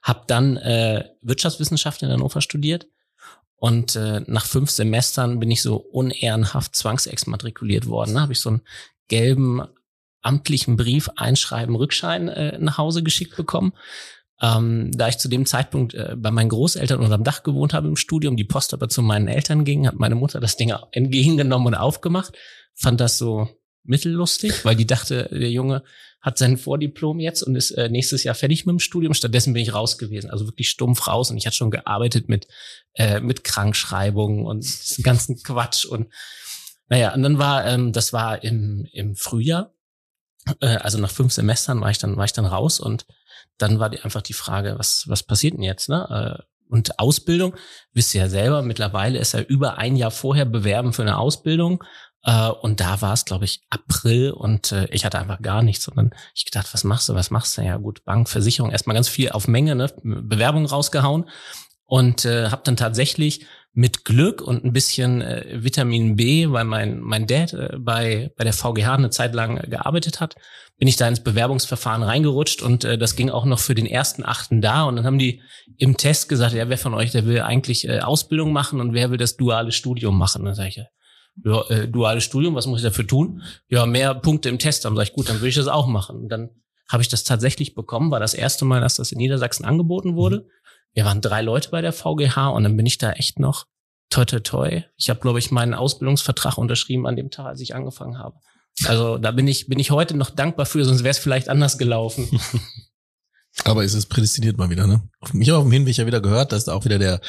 Speaker 1: Hab dann äh, Wirtschaftswissenschaft in Hannover studiert und äh, nach fünf Semestern bin ich so unehrenhaft zwangsexmatrikuliert worden. Ne? Habe ich so einen gelben amtlichen Brief, Einschreiben, Rückschein äh, nach Hause geschickt bekommen. Ähm, da ich zu dem Zeitpunkt äh, bei meinen Großeltern unterm Dach gewohnt habe im Studium, die Post aber zu meinen Eltern ging, hat meine Mutter das Ding entgegengenommen und aufgemacht, fand das so mittellustig, weil die dachte, der Junge hat sein Vordiplom jetzt und ist äh, nächstes Jahr fertig mit dem Studium. Stattdessen bin ich raus gewesen, also wirklich stumpf raus und ich hatte schon gearbeitet mit äh, mit Krankschreibungen und diesem ganzen Quatsch und naja, und dann war ähm, das war im im Frühjahr, äh, also nach fünf Semestern war ich dann war ich dann raus und dann war die, einfach die Frage, was was passiert denn jetzt? Ne? Äh, und Ausbildung. Wisst ihr ja selber, mittlerweile ist er über ein Jahr vorher bewerben für eine Ausbildung. Äh, und da war es, glaube ich, April und äh, ich hatte einfach gar nichts. Und dann ich gedacht, was machst du, was machst du? Ja gut, Bank, Versicherung, erstmal ganz viel auf Menge, ne? Bewerbung rausgehauen und äh, habe dann tatsächlich mit Glück und ein bisschen äh, Vitamin B, weil mein mein Dad äh, bei bei der VGH eine Zeit lang äh, gearbeitet hat, bin ich da ins Bewerbungsverfahren reingerutscht und äh, das ging auch noch für den ersten Achten da und dann haben die im Test gesagt, ja, wer von euch, der will eigentlich äh, Ausbildung machen und wer will das duale Studium machen? dann sage ich, ja, äh, duales Studium, was muss ich dafür tun? Ja, mehr Punkte im Test haben. Sag ich, gut, dann würde ich das auch machen. Und dann habe ich das tatsächlich bekommen, war das erste Mal, dass das in Niedersachsen angeboten wurde. Mhm. Wir waren drei Leute bei der VGH und dann bin ich da echt noch toi toi toi. Ich habe, glaube ich, meinen Ausbildungsvertrag unterschrieben an dem Tag, als ich angefangen habe. Also da bin ich, bin ich heute noch dankbar für, sonst wäre es vielleicht anders gelaufen.
Speaker 3: Aber es ist prädestiniert mal wieder, ne? Auf mich auf dem Hinweg ja wieder gehört, dass da auch wieder der,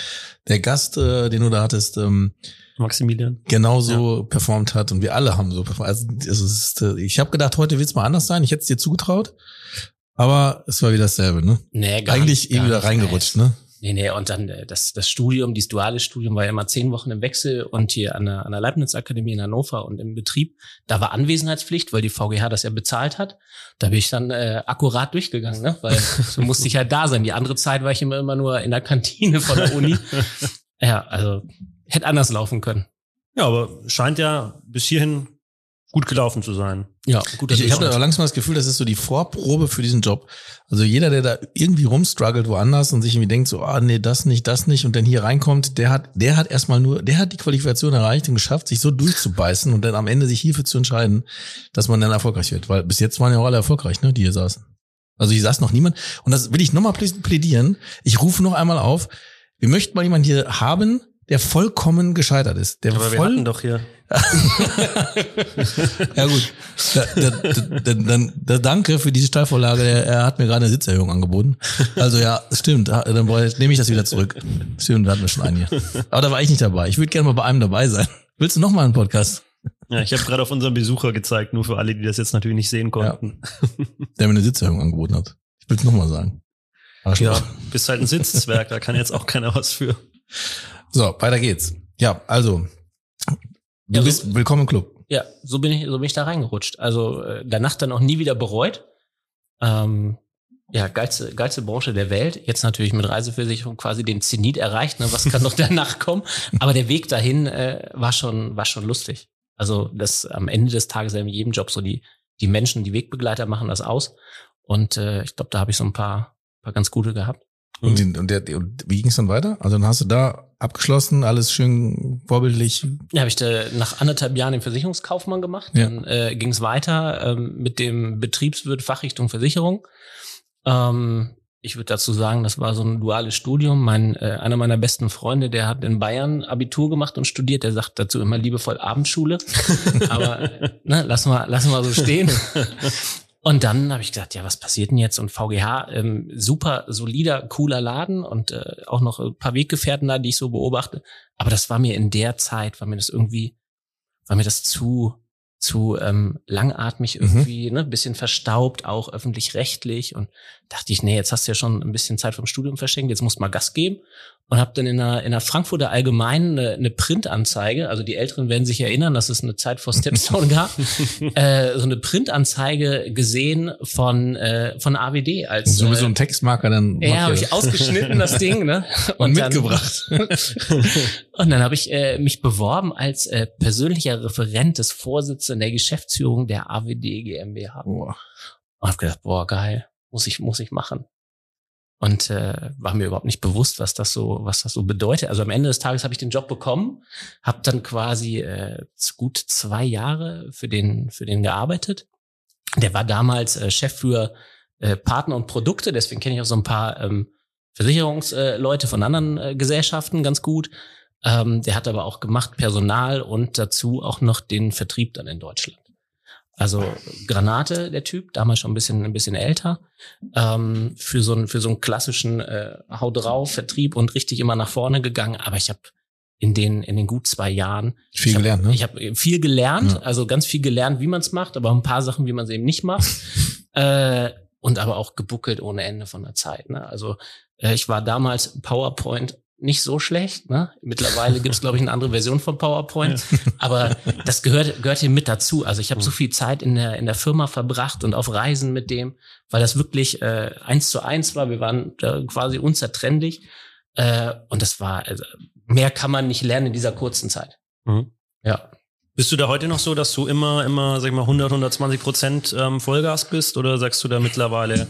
Speaker 3: der Gast, äh, den du da hattest, ähm,
Speaker 2: Maximilian.
Speaker 3: Genauso ja. performt hat und wir alle haben so performt. Also, also ist, äh, ich habe gedacht, heute wird's mal anders sein. Ich hätte es dir zugetraut, aber es war wieder dasselbe, ne? Nee, gar Eigentlich nicht, eh wieder reingerutscht, ne?
Speaker 1: Nee, nee, und dann äh, das, das Studium, dieses duale Studium war ja immer zehn Wochen im Wechsel und hier an der, an der Leibniz-Akademie in Hannover und im Betrieb, da war Anwesenheitspflicht, weil die VGH das ja bezahlt hat. Da bin ich dann äh, akkurat durchgegangen, ne? weil so musste ich halt da sein. Die andere Zeit war ich immer, immer nur in der Kantine von der Uni. ja, also hätte anders laufen können.
Speaker 2: Ja, aber scheint ja bis hierhin gut gelaufen zu sein.
Speaker 3: Ja, gut. Ich, ich habe langsam das Gefühl, das ist so die Vorprobe für diesen Job. Also jeder, der da irgendwie rumstruggelt woanders und sich irgendwie denkt so, ah nee, das nicht, das nicht und dann hier reinkommt, der hat, der hat erstmal nur, der hat die Qualifikation erreicht und geschafft, sich so durchzubeißen und dann am Ende sich hierfür zu entscheiden, dass man dann erfolgreich wird. Weil bis jetzt waren ja auch alle erfolgreich, ne, die hier saßen. Also hier saß noch niemand. Und das will ich nochmal plädieren. Ich rufe noch einmal auf. Wir möchten mal jemanden hier haben, der vollkommen gescheitert ist. Der
Speaker 2: Aber
Speaker 3: voll
Speaker 2: wir hatten doch hier.
Speaker 3: ja gut, dann, dann, dann, danke für diese Steilvorlage. Er hat mir gerade eine Sitzerhöhung angeboten. Also ja, stimmt. Dann nehme ich das wieder zurück. Stimmt, da hatten wir schon einen hier. Aber da war ich nicht dabei. Ich würde gerne mal bei einem dabei sein. Willst du noch mal einen Podcast?
Speaker 2: Ja, ich habe gerade auf unseren Besucher gezeigt, nur für alle, die das jetzt natürlich nicht sehen konnten.
Speaker 3: Ja, der mir eine Sitzerhöhung angeboten hat. Ich will es nochmal sagen.
Speaker 2: Arschloch. Ja, bist halt ein Sitzzwerg, da kann jetzt auch keiner was für.
Speaker 3: So, weiter geht's. Ja, also, du ja, bist willkommen im Club.
Speaker 1: Ja, so bin ich, so bin ich da reingerutscht. Also äh, danach dann auch nie wieder bereut. Ähm, ja, geilste, geilste Branche der Welt. Jetzt natürlich mit Reiseversicherung quasi den Zenit erreicht. Ne? Was kann noch danach kommen? Aber der Weg dahin äh, war schon, war schon lustig. Also das am Ende des Tages in jedem Job so die, die Menschen, die Wegbegleiter machen das aus. Und äh, ich glaube, da habe ich so ein paar, paar ganz gute gehabt.
Speaker 3: Und, den, und, der, und wie ging es dann weiter? Also dann hast du da abgeschlossen, alles schön vorbildlich.
Speaker 1: Ja, habe ich da nach anderthalb Jahren den Versicherungskaufmann gemacht. Ja. Dann äh, ging es weiter ähm, mit dem Betriebswirt Fachrichtung Versicherung. Ähm, ich würde dazu sagen, das war so ein duales Studium. Mein, äh, einer meiner besten Freunde, der hat in Bayern Abitur gemacht und studiert, der sagt dazu immer liebevoll Abendschule. Aber ne, lass mal, lass mal so stehen. Und dann habe ich gesagt, ja, was passiert denn jetzt? Und VGH, ähm, super solider, cooler Laden und äh, auch noch ein paar Weggefährten da, die ich so beobachte. Aber das war mir in der Zeit, war mir das irgendwie, war mir das zu, zu ähm, langatmig mhm. irgendwie, mhm. ne, bisschen verstaubt, auch öffentlich-rechtlich. Und dachte ich, nee, jetzt hast du ja schon ein bisschen Zeit vom Studium verschenkt, jetzt musst du mal Gas geben und habe dann in der, in der Frankfurter Allgemeinen eine, eine Printanzeige, also die Älteren werden sich erinnern, dass es eine Zeit vor Stepstone gab, äh, so eine Printanzeige gesehen von äh, von AWD als
Speaker 3: so wie so ein Textmarker dann.
Speaker 1: Ja, habe ich ausgeschnitten das Ding, ne?
Speaker 3: Und, und mitgebracht.
Speaker 1: und dann habe ich äh, mich beworben als äh, persönlicher Referent des Vorsitzenden der Geschäftsführung der AWD GmbH. Boah. Und habe gedacht, boah geil, muss ich muss ich machen und äh, war mir überhaupt nicht bewusst, was das so, was das so bedeutet. Also am Ende des Tages habe ich den Job bekommen, habe dann quasi äh, gut zwei Jahre für den für den gearbeitet. Der war damals äh, Chef für äh, Partner und Produkte, deswegen kenne ich auch so ein paar ähm, Versicherungsleute von anderen äh, Gesellschaften ganz gut. Ähm, der hat aber auch gemacht Personal und dazu auch noch den Vertrieb dann in Deutschland. Also Granate, der Typ, damals schon ein bisschen, ein bisschen älter, ähm, für so einen, für so einen klassischen äh, Hau drauf Vertrieb und richtig immer nach vorne gegangen. Aber ich habe in den in den gut zwei Jahren
Speaker 3: viel
Speaker 1: hab,
Speaker 3: gelernt. Ne?
Speaker 1: Ich habe viel gelernt, ja. also ganz viel gelernt, wie man es macht, aber ein paar Sachen, wie man es eben nicht macht. äh, und aber auch gebuckelt ohne Ende von der Zeit. Ne? Also äh, ich war damals PowerPoint nicht so schlecht. Ne? Mittlerweile gibt es, glaube ich, eine andere Version von PowerPoint. Ja. Aber das gehört, gehört hier mit dazu. Also ich habe so viel Zeit in der, in der Firma verbracht und auf Reisen mit dem, weil das wirklich äh, eins zu eins war. Wir waren äh, quasi unzertrennlich. Äh, und das war, also, mehr kann man nicht lernen in dieser kurzen Zeit. Mhm.
Speaker 2: Ja. Bist du da heute noch so, dass du immer, immer, sag ich mal, 100, 120 Prozent ähm, Vollgas bist? Oder sagst du da mittlerweile,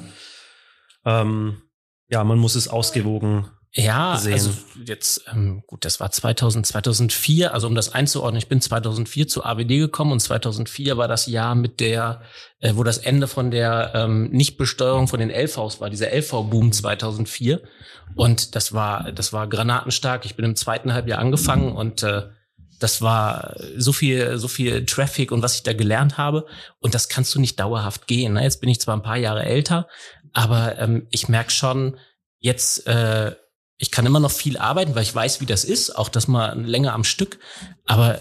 Speaker 2: ähm, ja, man muss es ausgewogen
Speaker 1: ja, sehen. also jetzt, ähm, gut, das war 2000, 2004, also um das einzuordnen, ich bin 2004 zu AWD gekommen und 2004 war das Jahr mit der, äh, wo das Ende von der ähm, Nichtbesteuerung von den LVs war, dieser LV-Boom 2004 und das war, das war granatenstark. Ich bin im zweiten Halbjahr angefangen und äh, das war so viel, so viel Traffic und was ich da gelernt habe. Und das kannst du nicht dauerhaft gehen. Ne? Jetzt bin ich zwar ein paar Jahre älter, aber ähm, ich merke schon, jetzt äh, ich kann immer noch viel arbeiten, weil ich weiß, wie das ist, auch das mal länger am Stück. Aber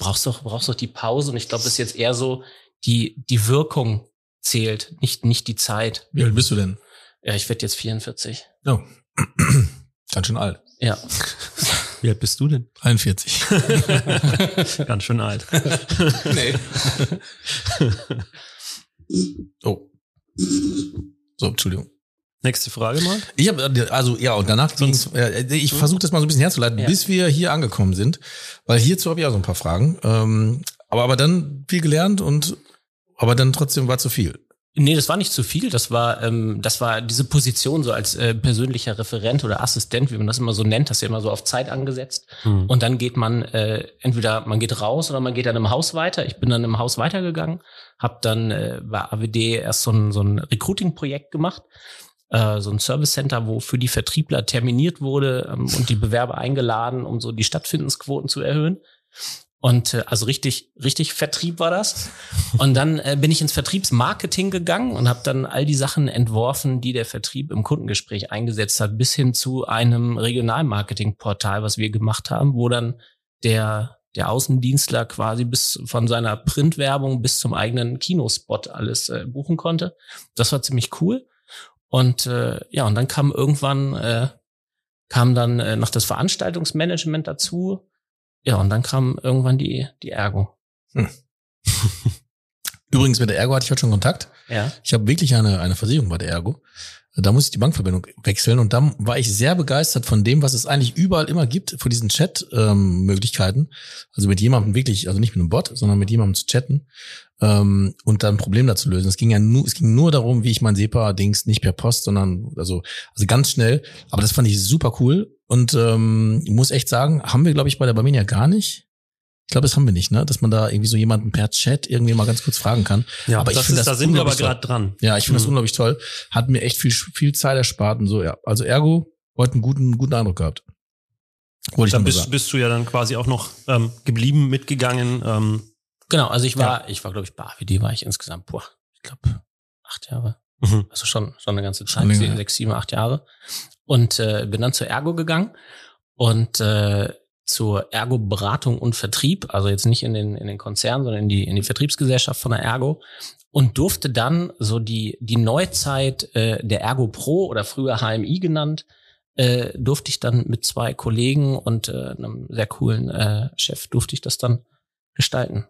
Speaker 1: brauchst doch, brauchst doch die Pause. Und ich glaube, das ist jetzt eher so, die, die Wirkung zählt, nicht, nicht die Zeit.
Speaker 3: Wie alt bist du denn?
Speaker 1: Ja, ich werde jetzt 44.
Speaker 3: Oh. Ganz schön alt.
Speaker 1: Ja.
Speaker 2: Wie alt bist du denn?
Speaker 3: 43.
Speaker 2: Ganz schön alt. nee.
Speaker 3: oh. So, Entschuldigung.
Speaker 2: Nächste Frage mal.
Speaker 3: Ich habe also ja und danach ging's, äh, ich versuche das mal so ein bisschen herzuleiten, ja. bis wir hier angekommen sind, weil hierzu habe ich auch so ein paar Fragen. Ähm, aber aber dann viel gelernt und aber dann trotzdem war zu viel.
Speaker 1: Nee, das war nicht zu viel. Das war, ähm, das war diese Position so als äh, persönlicher Referent oder Assistent, wie man das immer so nennt, das ist ja immer so auf Zeit angesetzt. Mhm. Und dann geht man äh, entweder man geht raus oder man geht dann im Haus weiter. Ich bin dann im Haus weitergegangen, habe dann äh, bei AWD erst so ein, so ein Recruiting-Projekt gemacht äh, so ein Service Center, wo für die Vertriebler terminiert wurde ähm, und die Bewerber eingeladen, um so die Stattfindensquoten zu erhöhen. Und äh, also richtig, richtig Vertrieb war das. Und dann äh, bin ich ins Vertriebsmarketing gegangen und habe dann all die Sachen entworfen, die der Vertrieb im Kundengespräch eingesetzt hat, bis hin zu einem Regionalmarketingportal, was wir gemacht haben, wo dann der der Außendienstler quasi bis von seiner Printwerbung bis zum eigenen Kinospot alles äh, buchen konnte. Das war ziemlich cool. Und äh, ja, und dann kam irgendwann, äh, kam dann äh, noch das Veranstaltungsmanagement dazu. Ja, und dann kam irgendwann die, die Ergo. Hm.
Speaker 3: Übrigens, mit der Ergo hatte ich heute schon Kontakt.
Speaker 1: Ja.
Speaker 3: Ich habe wirklich eine, eine Versicherung bei der Ergo. Da muss ich die Bankverbindung wechseln und dann war ich sehr begeistert von dem, was es eigentlich überall immer gibt, von diesen Chat-Möglichkeiten. Ähm, also mit jemandem wirklich, also nicht mit einem Bot, sondern mit jemandem zu chatten ähm, und dann ein Problem dazu lösen. Es ging ja nur, es ging nur darum, wie ich mein SEPA-Dings nicht per Post, sondern also, also ganz schnell. Aber das fand ich super cool und ähm, muss echt sagen, haben wir, glaube ich, bei der Barmenia gar nicht. Ich glaube, das haben wir nicht, ne? Dass man da irgendwie so jemanden per Chat irgendwie mal ganz kurz fragen kann.
Speaker 2: Ja, aber ich finde das, da sind wir aber gerade dran.
Speaker 3: Ja, ich finde mhm. das unglaublich toll. Hat mir echt viel, viel Zeit erspart und so, ja. Also ergo, heute einen guten, guten Eindruck gehabt.
Speaker 2: Wollte dann bist, bist du ja dann quasi auch noch ähm, geblieben, mitgegangen. Ähm,
Speaker 1: genau, also ich war, ja. ich war, glaube ich, bei AWD war ich insgesamt, boah, ich glaube, acht Jahre. Mhm. Also schon, schon eine ganze Zeit, sechs, sieben, acht Jahre. Und äh, bin dann zur Ergo gegangen und äh, zur Ergo-Beratung und Vertrieb, also jetzt nicht in den, in den Konzern, sondern in die, in die Vertriebsgesellschaft von der Ergo und durfte dann so die, die Neuzeit äh, der Ergo Pro oder früher HMI genannt, äh, durfte ich dann mit zwei Kollegen und äh, einem sehr coolen äh, Chef durfte ich das dann gestalten.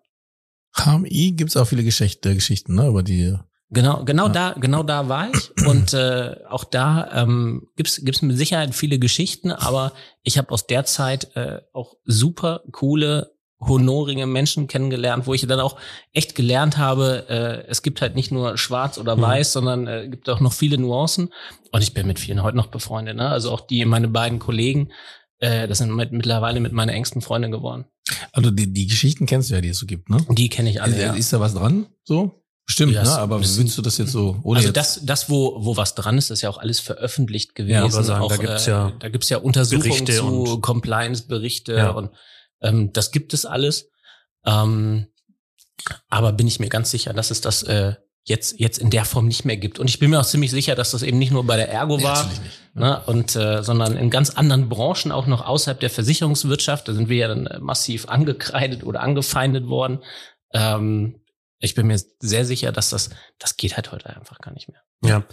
Speaker 3: HMI gibt's auch viele Geschichte, Geschichten, ne, über die
Speaker 1: Genau, genau ja. da, genau da war ich und äh, auch da ähm, gibt's gibt's mit Sicherheit viele Geschichten, aber ich habe aus der Zeit äh, auch super coole honorige Menschen kennengelernt, wo ich dann auch echt gelernt habe, äh, es gibt halt nicht nur schwarz oder mhm. weiß, mhm. sondern äh, gibt auch noch viele Nuancen. Und ich bin mit vielen heute noch befreundet. Ne? Also auch die, meine beiden Kollegen, äh, das sind mit, mittlerweile mit meiner engsten Freundin geworden.
Speaker 3: Also die, die Geschichten kennst du ja, die es so gibt, ne?
Speaker 1: Die kenne ich alle. Ist,
Speaker 3: ja. ist da was dran? So? Stimmt, ja, ne? aber willst du das jetzt so?
Speaker 1: Oder also das, das, wo, wo was dran ist, ist ja auch alles veröffentlicht gewesen. Ja,
Speaker 2: sagen,
Speaker 1: auch,
Speaker 2: da gibt's ja,
Speaker 1: äh, da gibt's ja Untersuchungen zu Compliance-Berichte ja. und ähm, das gibt es alles. Ähm, aber bin ich mir ganz sicher, dass es das äh, jetzt jetzt in der Form nicht mehr gibt. Und ich bin mir auch ziemlich sicher, dass das eben nicht nur bei der Ergo war, ja, ne, und äh, sondern in ganz anderen Branchen auch noch außerhalb der Versicherungswirtschaft. Da sind wir ja dann äh, massiv angekreidet oder angefeindet worden. Ähm, ich bin mir sehr sicher, dass das, das geht halt heute einfach gar nicht mehr.
Speaker 2: Ja,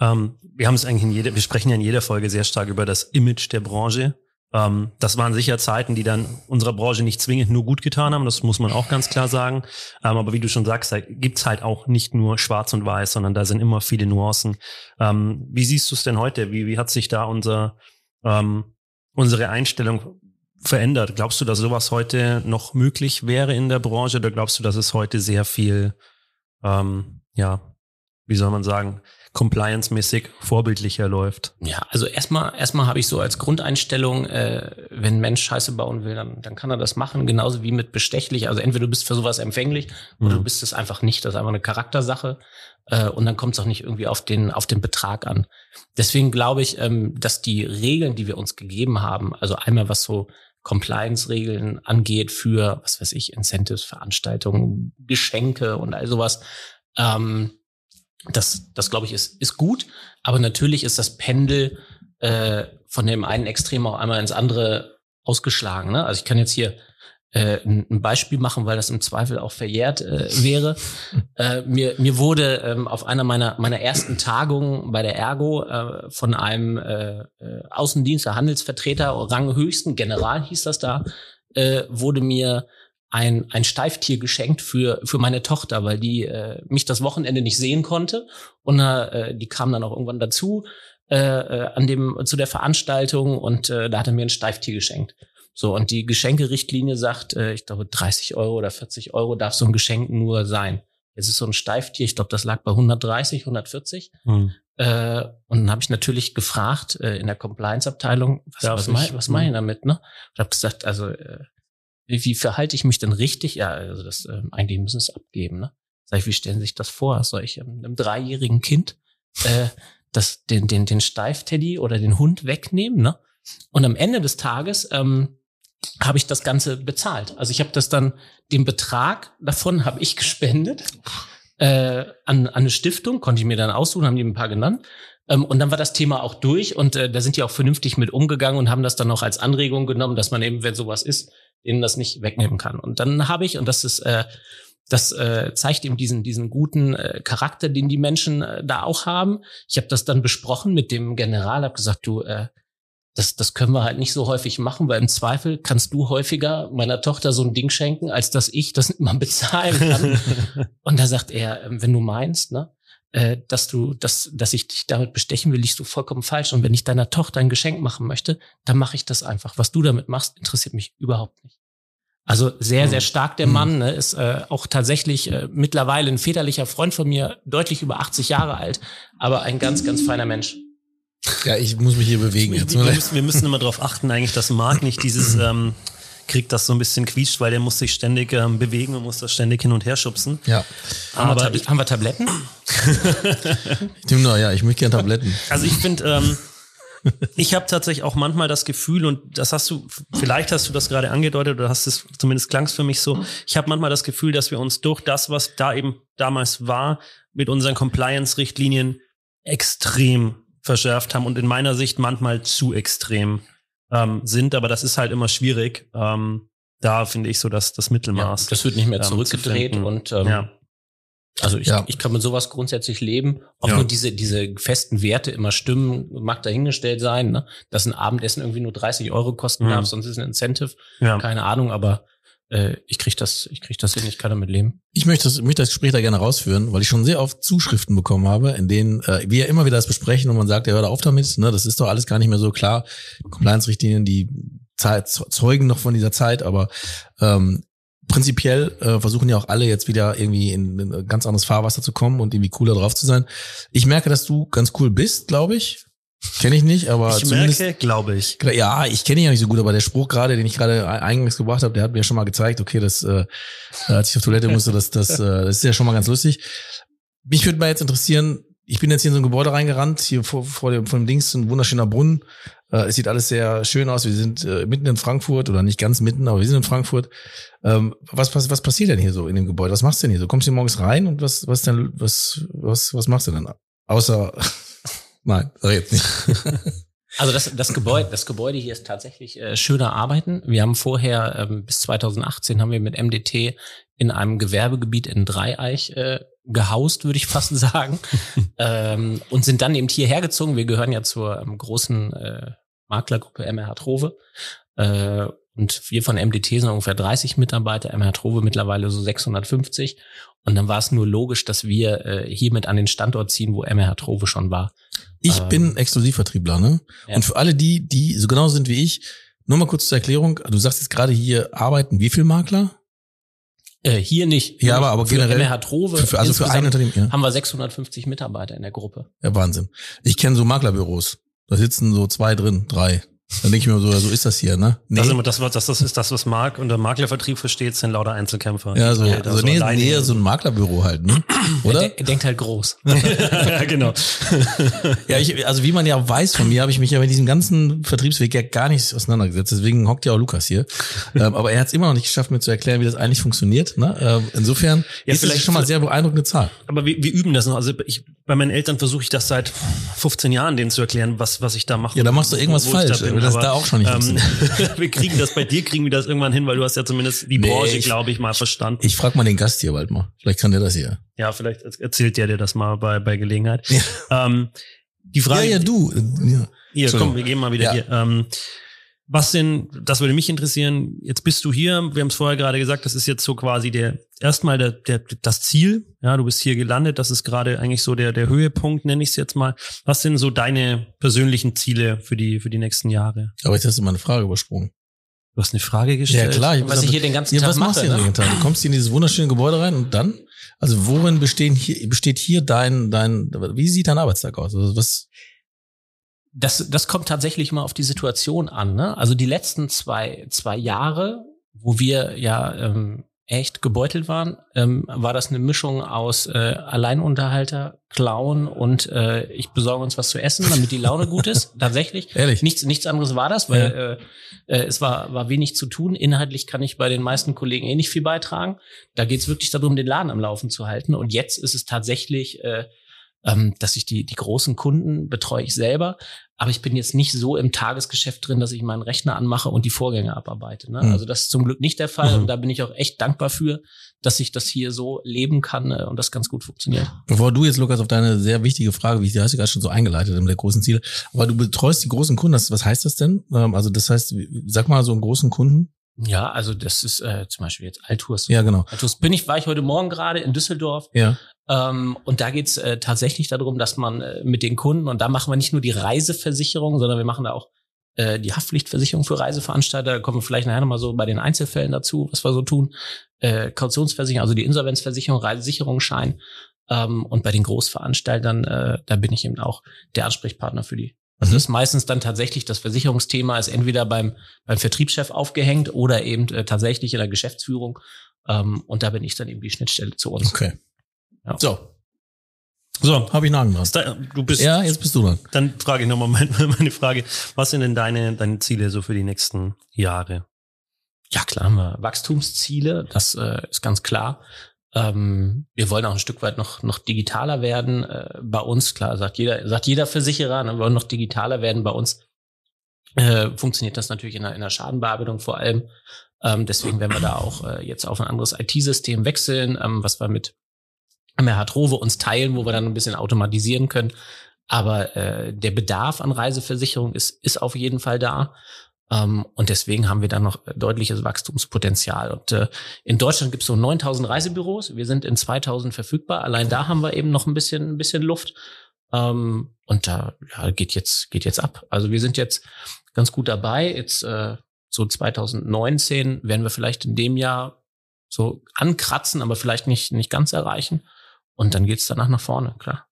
Speaker 2: ähm, wir haben es eigentlich in jeder, wir sprechen ja in jeder Folge sehr stark über das Image der Branche. Ähm, das waren sicher Zeiten, die dann unserer Branche nicht zwingend nur gut getan haben, das muss man auch ganz klar sagen. Ähm, aber wie du schon sagst, da gibt's halt auch nicht nur schwarz und weiß, sondern da sind immer viele Nuancen. Ähm, wie siehst du es denn heute? Wie, wie hat sich da unser, ähm, unsere Einstellung verändert? Glaubst du, dass sowas heute noch möglich wäre in der Branche oder glaubst du, dass es heute sehr viel, ähm, ja, wie soll man sagen, compliance-mäßig vorbildlicher läuft.
Speaker 1: Ja, also erstmal erstmal habe ich so als Grundeinstellung, äh, wenn ein Mensch Scheiße bauen will, dann, dann kann er das machen, genauso wie mit bestechlich. Also entweder du bist für sowas empfänglich oder mhm. du bist es einfach nicht. Das ist einfach eine Charaktersache. Äh, und dann kommt es auch nicht irgendwie auf den, auf den Betrag an. Deswegen glaube ich, ähm, dass die Regeln, die wir uns gegeben haben, also einmal was so Compliance-Regeln angeht für, was weiß ich, Incentives, Veranstaltungen, Geschenke und all sowas, ähm, das, das glaube ich, ist, ist gut. Aber natürlich ist das Pendel äh, von dem einen Extrem auch einmal ins andere ausgeschlagen. Ne? Also ich kann jetzt hier äh, ein Beispiel machen, weil das im Zweifel auch verjährt äh, wäre. Äh, mir, mir wurde ähm, auf einer meiner, meiner ersten Tagungen bei der Ergo äh, von einem äh, äh Außendienst, der Handelsvertreter, Ranghöchsten, General hieß das da, äh, wurde mir ein, ein Steiftier geschenkt für, für meine Tochter, weil die äh, mich das Wochenende nicht sehen konnte. Und äh, die kam dann auch irgendwann dazu äh, äh, an dem, zu der Veranstaltung und äh, da hat er mir ein Steiftier geschenkt. So, und die Geschenkerichtlinie sagt, äh, ich glaube, 30 Euro oder 40 Euro darf so ein Geschenk nur sein. Jetzt ist so ein Steiftier, ich glaube, das lag bei 130, 140. Hm. Äh, und dann habe ich natürlich gefragt äh, in der Compliance-Abteilung, was, was, mein, was meine ich damit? Ne? Ich habe gesagt, also äh, wie verhalte ich mich denn richtig? Ja, also das äh, eigentlich müssen es abgeben. Ne? Sag ich, wie stellen Sie sich das vor? Soll ich ähm, einem dreijährigen Kind äh, das, den, den, den Steifteddy oder den Hund wegnehmen? Ne? Und am Ende des Tages ähm, habe ich das Ganze bezahlt. Also ich habe das dann, den Betrag davon habe ich gespendet äh, an, an eine Stiftung, konnte ich mir dann aussuchen, haben die ein paar genannt. Ähm, und dann war das Thema auch durch und äh, da sind die auch vernünftig mit umgegangen und haben das dann auch als Anregung genommen, dass man eben, wenn sowas ist, denen das nicht wegnehmen kann. Und dann habe ich, und das ist, äh, das äh, zeigt eben diesen, diesen guten äh, Charakter, den die Menschen äh, da auch haben. Ich habe das dann besprochen mit dem General, habe gesagt, du, äh, das, das können wir halt nicht so häufig machen, weil im Zweifel kannst du häufiger meiner Tochter so ein Ding schenken, als dass ich das immer bezahlen kann. und da sagt er, ähm, wenn du meinst, ne, äh, dass du, dass, dass ich dich damit bestechen will, liegst du vollkommen falsch. Und wenn ich deiner Tochter ein Geschenk machen möchte, dann mache ich das einfach. Was du damit machst, interessiert mich überhaupt nicht. Also sehr, sehr mhm. stark der. Mann, ne, ist äh, auch tatsächlich äh, mittlerweile ein väterlicher Freund von mir, deutlich über 80 Jahre alt, aber ein ganz, ganz feiner Mensch.
Speaker 3: Ja, ich muss mich hier bewegen. Jetzt.
Speaker 2: Wir, müssen, wir müssen immer darauf achten, eigentlich, dass Marc nicht dieses ähm, kriegt, das so ein bisschen quietscht, weil der muss sich ständig ähm, bewegen und muss das ständig hin und her schubsen.
Speaker 3: Ja.
Speaker 1: Haben, Aber wir, haben wir Tabletten?
Speaker 3: Tim, ja, ich möchte gerne Tabletten.
Speaker 2: Also ich finde, ähm, ich habe tatsächlich auch manchmal das Gefühl, und das hast du, vielleicht hast du das gerade angedeutet oder hast es, zumindest klang es für mich so, ich habe manchmal das Gefühl, dass wir uns durch das, was da eben damals war, mit unseren Compliance-Richtlinien extrem verschärft haben und in meiner Sicht manchmal zu extrem ähm, sind, aber das ist halt immer schwierig. Ähm, da finde ich so dass das Mittelmaß.
Speaker 1: Ja, das wird nicht mehr ähm, zurückgedreht zu und ähm, ja. Also ich, ja. ich kann mit sowas grundsätzlich leben. Ob ja. nur diese, diese festen Werte immer stimmen, mag dahingestellt sein, ne? dass ein Abendessen irgendwie nur 30 Euro kosten mhm. darf, sonst ist ein Incentive. Ja. Keine Ahnung, aber äh, ich krieg das, ich krieg das hin, ich kann damit leben.
Speaker 3: Ich möchte das, möchte das Gespräch da gerne rausführen, weil ich schon sehr oft Zuschriften bekommen habe, in denen äh, wir immer wieder das besprechen und man sagt, ja, hör da auf damit, ne, das ist doch alles gar nicht mehr so klar. Compliance-Richtlinien, die Zeit, zeugen noch von dieser Zeit, aber ähm, prinzipiell äh, versuchen ja auch alle jetzt wieder irgendwie in, in ein ganz anderes Fahrwasser zu kommen und irgendwie cooler drauf zu sein. Ich merke, dass du ganz cool bist, glaube ich. Kenne ich nicht, aber
Speaker 2: ich merke, glaube ich.
Speaker 3: Ja, ich kenne ihn ja nicht so gut, aber der Spruch gerade, den ich gerade eingangs gebracht habe, der hat mir schon mal gezeigt, okay, das, äh, als ich auf Toilette musste, das, das, äh, das ist ja schon mal ganz lustig. Mich würde mal jetzt interessieren, ich bin jetzt hier in so ein Gebäude reingerannt, hier vor, vor dem, vor dem Dings, ein wunderschöner Brunnen. Äh, es sieht alles sehr schön aus. Wir sind äh, mitten in Frankfurt oder nicht ganz mitten, aber wir sind in Frankfurt. Ähm, was, was, was passiert denn hier so in dem Gebäude? Was machst du denn hier so? Kommst du morgens rein und was, was denn, was, was, was machst du denn? Außer Nein, sag jetzt nicht.
Speaker 1: Also das, das Gebäude, das Gebäude hier ist tatsächlich äh, schöner Arbeiten. Wir haben vorher ähm, bis 2018 haben wir mit MDT in einem Gewerbegebiet in Dreieich äh, gehaust, würde ich fast sagen. ähm, und sind dann eben hierher gezogen. Wir gehören ja zur ähm, großen äh, Maklergruppe MRH Trove. Äh, und wir von MDT sind ungefähr 30 Mitarbeiter, MRH Trove mittlerweile so 650. Und dann war es nur logisch, dass wir äh, hiermit an den Standort ziehen, wo MRH Trove schon war.
Speaker 3: Ich ähm, bin Exklusivvertriebler, ne? Ja. Und für alle die, die so genau sind wie ich, nur mal kurz zur Erklärung. Du sagst jetzt gerade hier arbeiten wie viel Makler?
Speaker 1: Äh, hier nicht.
Speaker 3: Ja, aber, aber
Speaker 1: für
Speaker 3: generell.
Speaker 1: MRH Trove.
Speaker 3: Für, also für ein Unternehmen. Ja.
Speaker 1: Haben wir 650 Mitarbeiter in der Gruppe.
Speaker 3: Ja, Wahnsinn. Ich kenne so Maklerbüros. Da sitzen so zwei drin, drei. Dann denke ich mir so, so ist das hier, ne?
Speaker 2: Nee. Das, ist das, was, das, das ist das, was Marc unter Maklervertrieb versteht, sind lauter Einzelkämpfer.
Speaker 3: Ja, so, also nee, nee, so ein Maklerbüro halt, ne? Oder?
Speaker 1: Er, denkt halt groß.
Speaker 2: ja, genau.
Speaker 3: ja, ich, also wie man ja weiß von mir, habe ich mich ja mit diesem ganzen Vertriebsweg ja gar nicht auseinandergesetzt. Deswegen hockt ja auch Lukas hier. ähm, aber er hat es immer noch nicht geschafft, mir zu erklären, wie das eigentlich funktioniert. Ne? Ähm, insofern ja, ist vielleicht schon mal sehr beeindruckende Zahl.
Speaker 2: Aber wir, wir üben das noch. Also ich, bei meinen Eltern versuche ich das seit 15 Jahren, denen zu erklären, was, was ich da mache.
Speaker 3: Ja, da machst du irgendwas falsch. Bin, das aber, da auch schon nicht ähm,
Speaker 2: wir kriegen das bei dir, kriegen wir das irgendwann hin, weil du hast ja zumindest die nee, Branche, glaube ich, mal verstanden.
Speaker 3: Ich frage mal den Gast hier bald mal. Vielleicht kann der das hier.
Speaker 2: Ja, vielleicht erzählt der dir das mal bei, bei Gelegenheit. Ja. Ähm, die Frage.
Speaker 3: Ja, ja, du. Ja.
Speaker 2: Hier, komm, wir gehen mal wieder ja. hier. Ähm, was denn, das würde mich interessieren, jetzt bist du hier, wir haben es vorher gerade gesagt, das ist jetzt so quasi der, erstmal der, der, das Ziel, ja, du bist hier gelandet, das ist gerade eigentlich so der, der Höhepunkt, nenne ich es jetzt mal. Was sind so deine persönlichen Ziele für die, für die nächsten Jahre?
Speaker 3: Aber jetzt hast du mal eine Frage übersprungen.
Speaker 2: Du hast eine Frage gestellt?
Speaker 3: Ja klar. Ich
Speaker 1: was ich hier den ganzen ja, Tag
Speaker 3: was
Speaker 1: mache.
Speaker 3: Du,
Speaker 1: ne?
Speaker 3: du kommst hier in dieses wunderschöne Gebäude rein und dann? Also worin bestehen hier, besteht hier dein, dein, wie sieht dein Arbeitstag aus? Also was,
Speaker 1: das, das kommt tatsächlich mal auf die Situation an. Ne? Also die letzten zwei, zwei Jahre, wo wir ja ähm, echt gebeutelt waren, ähm, war das eine Mischung aus äh, Alleinunterhalter, Clown und äh, ich besorge uns was zu essen, damit die Laune gut ist. Tatsächlich.
Speaker 3: Ehrlich?
Speaker 1: Nichts, nichts anderes war das, weil ja. äh, äh, es war, war wenig zu tun. Inhaltlich kann ich bei den meisten Kollegen eh nicht viel beitragen. Da geht es wirklich darum, den Laden am Laufen zu halten. Und jetzt ist es tatsächlich äh, ähm, dass ich die, die großen Kunden betreue ich selber, aber ich bin jetzt nicht so im Tagesgeschäft drin, dass ich meinen Rechner anmache und die Vorgänge abarbeite. Ne? Mhm. Also das ist zum Glück nicht der Fall mhm. und da bin ich auch echt dankbar für, dass ich das hier so leben kann äh, und das ganz gut funktioniert.
Speaker 3: Bevor du jetzt, Lukas, auf deine sehr wichtige Frage, wie ich die hast du gerade schon so eingeleitet in der großen Ziele, aber du betreust die großen Kunden, was heißt das denn? Ähm, also das heißt, sag mal so einen großen Kunden.
Speaker 1: Ja, also das ist äh, zum Beispiel jetzt Altours.
Speaker 3: Ja, genau.
Speaker 1: Altours bin ich, war ich heute Morgen gerade in Düsseldorf.
Speaker 3: Ja.
Speaker 1: Ähm, und da geht's äh, tatsächlich darum, dass man äh, mit den Kunden, und da machen wir nicht nur die Reiseversicherung, sondern wir machen da auch äh, die Haftpflichtversicherung für Reiseveranstalter. Da kommen wir vielleicht nachher nochmal so bei den Einzelfällen dazu, was wir so tun. Äh, Kautionsversicherung, also die Insolvenzversicherung, Reisesicherungsschein. Ähm, und bei den Großveranstaltern, äh, da bin ich eben auch der Ansprechpartner für die. Also mhm. das ist meistens dann tatsächlich das Versicherungsthema ist entweder beim, beim Vertriebschef aufgehängt oder eben äh, tatsächlich in der Geschäftsführung. Ähm, und da bin ich dann eben die Schnittstelle zu uns.
Speaker 3: Okay. Ja. So. So, habe ich Nagen
Speaker 2: dran. Du bist,
Speaker 3: ja, jetzt bist du dran.
Speaker 2: Dann frage ich nochmal meine, meine Frage. Was sind denn deine, deine Ziele so für die nächsten Jahre?
Speaker 1: Ja, klar haben wir Wachstumsziele, das äh, ist ganz klar. Ähm, wir wollen auch ein Stück weit noch, noch digitaler werden. Äh, bei uns, klar, sagt jeder, sagt jeder Versicherer, wir wollen noch digitaler werden. Bei uns äh, funktioniert das natürlich in der, in der Schadenbearbeitung vor allem. Ähm, deswegen werden wir da auch äh, jetzt auf ein anderes IT-System wechseln, ähm, was wir mit MRH Trove uns teilen, wo wir dann ein bisschen automatisieren können. Aber äh, der Bedarf an Reiseversicherung ist, ist auf jeden Fall da. Ähm, und deswegen haben wir da noch deutliches Wachstumspotenzial. Und äh, in Deutschland gibt es so 9000 Reisebüros. Wir sind in 2000 verfügbar. Allein da haben wir eben noch ein bisschen, ein bisschen Luft. Ähm, und da ja, geht jetzt, geht jetzt ab. Also wir sind jetzt ganz gut dabei. Jetzt äh, so 2019 werden wir vielleicht in dem Jahr so ankratzen, aber vielleicht nicht, nicht ganz erreichen. Und dann geht's danach nach vorne, klar.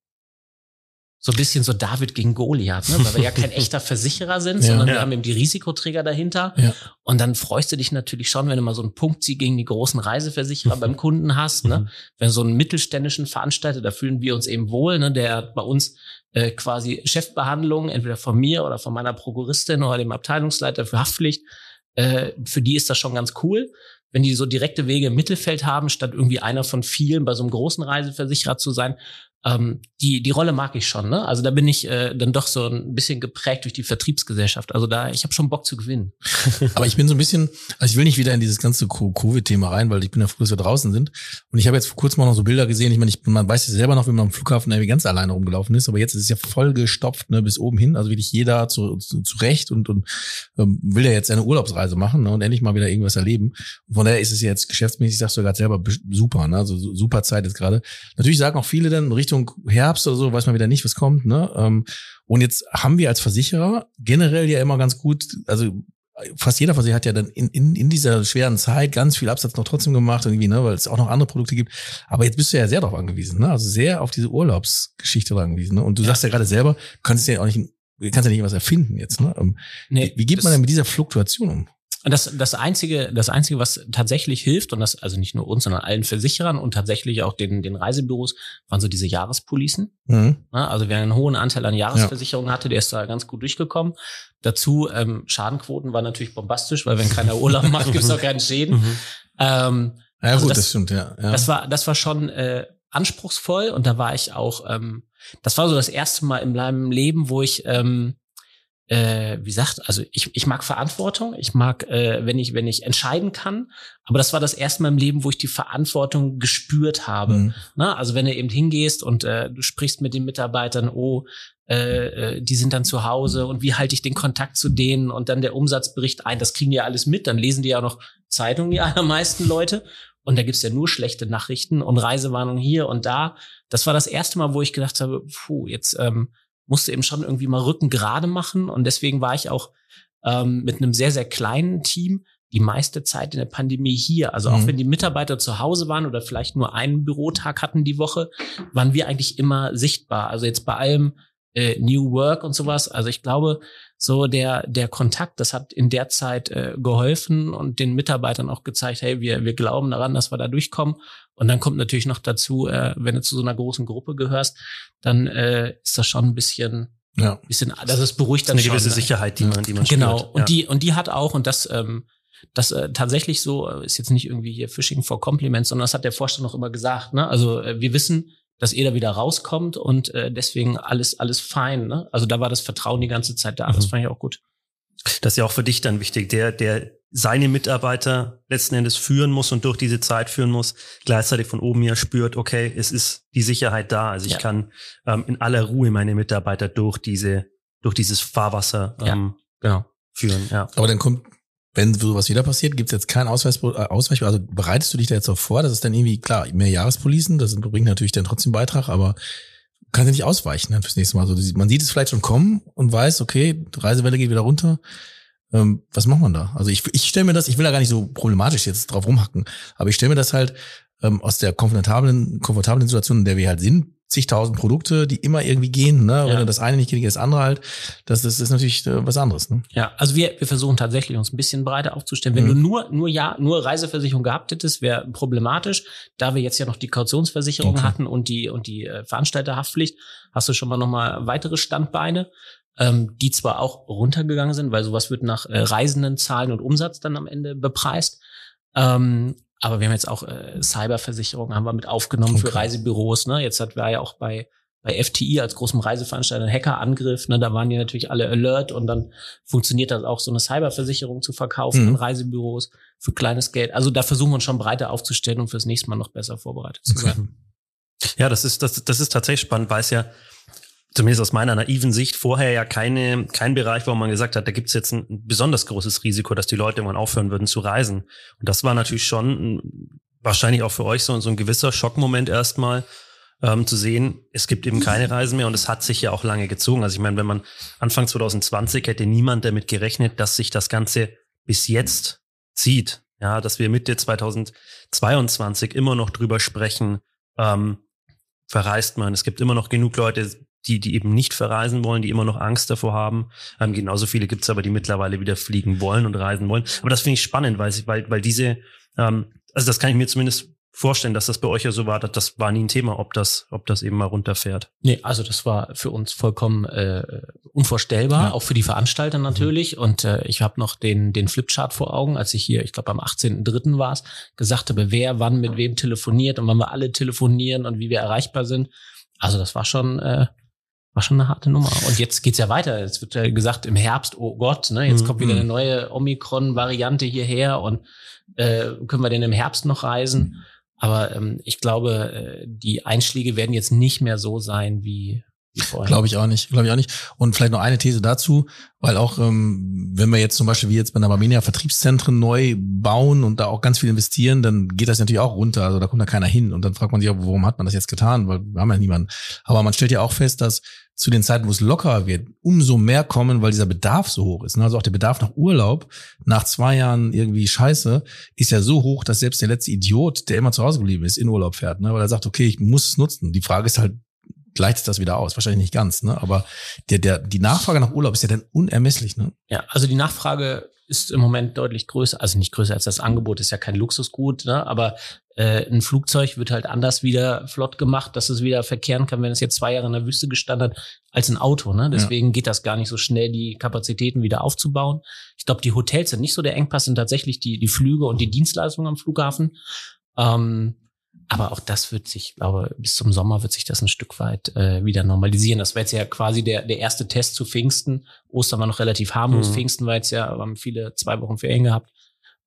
Speaker 1: So ein bisschen so David gegen Goliath, ne? weil wir ja kein echter Versicherer sind, ja, sondern ja. wir haben eben die Risikoträger dahinter. Ja. Und dann freust du dich natürlich schon, wenn du mal so einen Punktsieg gegen die großen Reiseversicherer beim Kunden hast. Ne? Mhm. Wenn so einen mittelständischen Veranstalter, da fühlen wir uns eben wohl, ne? der bei uns äh, quasi Chefbehandlung, entweder von mir oder von meiner Prokuristin oder dem Abteilungsleiter für Haftpflicht, äh, für die ist das schon ganz cool wenn die so direkte Wege im Mittelfeld haben, statt irgendwie einer von vielen bei so einem großen Reiseversicherer zu sein. Ähm, die, die Rolle mag ich schon. Ne? Also da bin ich äh, dann doch so ein bisschen geprägt durch die Vertriebsgesellschaft. Also da, ich habe schon Bock zu gewinnen.
Speaker 3: Aber ich bin so ein bisschen, also ich will nicht wieder in dieses ganze Covid-Thema rein, weil ich bin ja froh, dass wir draußen sind. Und ich habe jetzt vor kurzem auch noch so Bilder gesehen. Ich meine, ich, man weiß ja selber noch, wie man am Flughafen irgendwie ganz alleine rumgelaufen ist. Aber jetzt ist es ja voll gestopft ne, bis oben hin. Also wirklich jeder zu, zu, zurecht und, und ähm, will ja jetzt eine Urlaubsreise machen ne, und endlich mal wieder irgendwas erleben. Von daher ist es jetzt geschäftsmäßig, sagst du gerade selber, super. Ne? Also super Zeit jetzt gerade. Natürlich sagen auch viele dann Richtung Herbst oder so, weiß man wieder nicht, was kommt. Ne? Ähm, und jetzt haben wir als Versicherer generell ja immer ganz gut, also fast jeder Versicherer hat ja dann in, in, in dieser schweren Zeit ganz viel Absatz noch trotzdem gemacht, irgendwie, ne, weil es auch noch andere Produkte gibt. Aber jetzt bist du ja sehr darauf angewiesen, ne? Also sehr auf diese Urlaubsgeschichte angewiesen. Ne? Und du sagst ja gerade selber, du kannst ja auch nicht, kannst ja nicht was erfinden jetzt. Ne? Ähm, nee, wie, wie geht man denn mit dieser Fluktuation um?
Speaker 1: Und das, das einzige, das einzige, was tatsächlich hilft, und das also nicht nur uns, sondern allen Versicherern und tatsächlich auch den, den Reisebüros, waren so diese Jahrespolicen. Mhm. Also wer einen hohen Anteil an Jahresversicherungen ja. hatte, der ist da ganz gut durchgekommen. Dazu ähm, Schadenquoten war natürlich bombastisch, weil wenn keiner Urlaub macht, gibt's auch keinen Schäden. Mhm. Ähm,
Speaker 3: ja also gut, das, das, stimmt, ja,
Speaker 1: ja. Das war, das war schon äh, anspruchsvoll und da war ich auch, ähm, das war so das erste Mal in meinem Leben, wo ich ähm, äh, wie gesagt, also ich, ich mag Verantwortung, ich mag, äh, wenn ich, wenn ich entscheiden kann, aber das war das erste Mal im Leben, wo ich die Verantwortung gespürt habe. Mhm. Na, also wenn du eben hingehst und äh, du sprichst mit den Mitarbeitern, oh, äh, äh, die sind dann zu Hause und wie halte ich den Kontakt zu denen und dann der Umsatzbericht ein, das kriegen die ja alles mit, dann lesen die ja noch Zeitungen, die allermeisten Leute. Und da gibt's ja nur schlechte Nachrichten und Reisewarnungen hier und da. Das war das erste Mal, wo ich gedacht habe, puh, jetzt ähm, musste eben schon irgendwie mal Rücken gerade machen. Und deswegen war ich auch ähm, mit einem sehr, sehr kleinen Team die meiste Zeit in der Pandemie hier. Also auch mhm. wenn die Mitarbeiter zu Hause waren oder vielleicht nur einen Bürotag hatten die Woche, waren wir eigentlich immer sichtbar. Also jetzt bei allem äh, New Work und sowas. Also ich glaube, so der, der Kontakt, das hat in der Zeit äh, geholfen und den Mitarbeitern auch gezeigt, hey, wir, wir glauben daran, dass wir da durchkommen. Und dann kommt natürlich noch dazu, äh, wenn du zu so einer großen Gruppe gehörst, dann äh, ist das schon ein bisschen, ja. bisschen, das ist beruhigt dann
Speaker 2: eine
Speaker 1: schon,
Speaker 2: gewisse ne? Sicherheit, die man, die man
Speaker 1: genau.
Speaker 2: spürt.
Speaker 1: Und ja. die und die hat auch und das ähm, das äh, tatsächlich so äh, ist jetzt nicht irgendwie hier Fishing for Compliments, sondern das hat der Vorstand noch immer gesagt. Ne? Also äh, wir wissen, dass er da wieder rauskommt und äh, deswegen alles alles fein. Ne? Also da war das Vertrauen die ganze Zeit da. Mhm. Das fand ich auch gut.
Speaker 2: Das ist ja auch für dich dann wichtig, der der seine Mitarbeiter letzten Endes führen muss und durch diese Zeit führen muss, gleichzeitig von oben ja spürt, okay, es ist die Sicherheit da. Also ich ja. kann ähm, in aller Ruhe meine Mitarbeiter durch diese durch dieses Fahrwasser ähm, ja, genau. führen. Ja.
Speaker 3: Aber dann kommt wenn sowas wieder passiert, gibt es jetzt keinen Ausweis, äh, Ausweich, also bereitest du dich da jetzt auch vor? Das ist dann irgendwie, klar, mehr Jahrespolisen, das bringt natürlich dann trotzdem Beitrag, aber kannst du nicht ausweichen dann fürs nächste Mal. Also man sieht es vielleicht schon kommen und weiß, okay, Reisewelle geht wieder runter. Ähm, was macht man da? Also ich, ich stelle mir das, ich will da gar nicht so problematisch jetzt drauf rumhacken, aber ich stelle mir das halt ähm, aus der komfortablen, komfortablen Situation, in der wir halt sind, zigtausend Produkte, die immer irgendwie gehen. Ne? Ja. Wenn das eine nicht geht, das andere halt. Das, das ist natürlich äh, was anderes. Ne?
Speaker 1: Ja, also wir, wir versuchen tatsächlich uns ein bisschen breiter aufzustellen. Wenn mhm. du nur nur ja nur Reiseversicherung gehabt hättest, wäre problematisch. Da wir jetzt ja noch die Kautionsversicherung okay. hatten und die und die äh, Veranstalterhaftpflicht, hast du schon mal noch mal weitere Standbeine. Ähm, die zwar auch runtergegangen sind, weil sowas wird nach äh, Reisendenzahlen und Umsatz dann am Ende bepreist. Ähm, aber wir haben jetzt auch äh, Cyberversicherung haben wir mit aufgenommen okay. für Reisebüros. Ne? Jetzt hat wir ja auch bei bei FTI als großem Reiseveranstalter einen Hackerangriff. Ne? Da waren die natürlich alle alert und dann funktioniert das auch, so eine Cyberversicherung zu verkaufen mhm. an Reisebüros für kleines Geld. Also da versuchen wir uns schon breiter aufzustellen, um fürs nächste Mal noch besser vorbereitet zu sein.
Speaker 2: Ja, das ist, das, das ist tatsächlich spannend, weil es ja zumindest aus meiner naiven Sicht, vorher ja keine, kein Bereich, wo man gesagt hat, da gibt's jetzt ein besonders großes Risiko, dass die Leute irgendwann aufhören würden zu reisen. Und das war natürlich schon wahrscheinlich auch für euch so, so ein gewisser Schockmoment erstmal, ähm, zu sehen, es gibt eben keine Reisen mehr und es hat sich ja auch lange gezogen. Also ich meine, wenn man Anfang 2020 hätte niemand damit gerechnet, dass sich das Ganze bis jetzt zieht. Ja, dass wir Mitte 2022 immer noch drüber sprechen, ähm, verreist man. Es gibt immer noch genug Leute, die, die eben nicht verreisen wollen, die immer noch Angst davor haben. Ähm, genauso viele gibt es aber, die mittlerweile wieder fliegen wollen und reisen wollen. Aber das finde ich spannend, weil, weil, weil diese, ähm, also das kann ich mir zumindest vorstellen, dass das bei euch ja so war, dass das war nie ein Thema, ob das, ob das eben mal runterfährt.
Speaker 1: Nee, also das war für uns vollkommen äh, unvorstellbar, ja. auch für die Veranstalter natürlich. Mhm. Und äh, ich habe noch den, den Flipchart vor Augen, als ich hier, ich glaube am 18.3. war es, gesagt habe, wer wann mit wem telefoniert und wann wir alle telefonieren und wie wir erreichbar sind. Also das war schon, äh, war schon eine harte Nummer. Und jetzt geht's ja weiter. Jetzt wird ja gesagt, im Herbst, oh Gott, ne, jetzt
Speaker 2: Mhm.
Speaker 1: kommt wieder eine neue Omikron-Variante hierher und äh, können wir denn im Herbst noch reisen? Aber ähm, ich glaube, äh, die Einschläge werden jetzt nicht mehr so sein wie.
Speaker 3: Glaube ich auch nicht, glaube ich auch nicht. Und vielleicht noch eine These dazu, weil auch ähm, wenn wir jetzt zum Beispiel wie jetzt bei der Barmenia Vertriebszentren neu bauen und da auch ganz viel investieren, dann geht das natürlich auch runter. Also da kommt da keiner hin. Und dann fragt man sich warum hat man das jetzt getan? Weil wir haben ja niemanden. Aber man stellt ja auch fest, dass zu den Zeiten, wo es lockerer wird, umso mehr kommen, weil dieser Bedarf so hoch ist. ne? Also auch der Bedarf nach Urlaub nach zwei Jahren irgendwie Scheiße ist ja so hoch, dass selbst der letzte Idiot, der immer zu Hause geblieben ist, in Urlaub fährt, ne? weil er sagt, okay, ich muss es nutzen. Die Frage ist halt, gleicht es das wieder aus? Wahrscheinlich nicht ganz, ne? Aber der, der, die Nachfrage nach Urlaub ist ja dann unermesslich, ne?
Speaker 1: Ja, also die Nachfrage ist im Moment deutlich größer, also nicht größer als das Angebot, ist ja kein Luxusgut, ne? aber äh, ein Flugzeug wird halt anders wieder flott gemacht, dass es wieder verkehren kann, wenn es jetzt zwei Jahre in der Wüste gestanden hat, als ein Auto. Ne? Deswegen geht das gar nicht so schnell, die Kapazitäten wieder aufzubauen. Ich glaube, die Hotels sind nicht so der Engpass, sind tatsächlich die, die Flüge und die Dienstleistungen am Flughafen. Ähm, aber auch das wird sich, glaube bis zum Sommer wird sich das ein Stück weit äh, wieder normalisieren. Das war jetzt ja quasi der, der erste Test zu Pfingsten. Ostern war noch relativ harmlos.
Speaker 2: Mhm.
Speaker 1: Pfingsten war jetzt ja, haben viele zwei Wochen Ferien gehabt.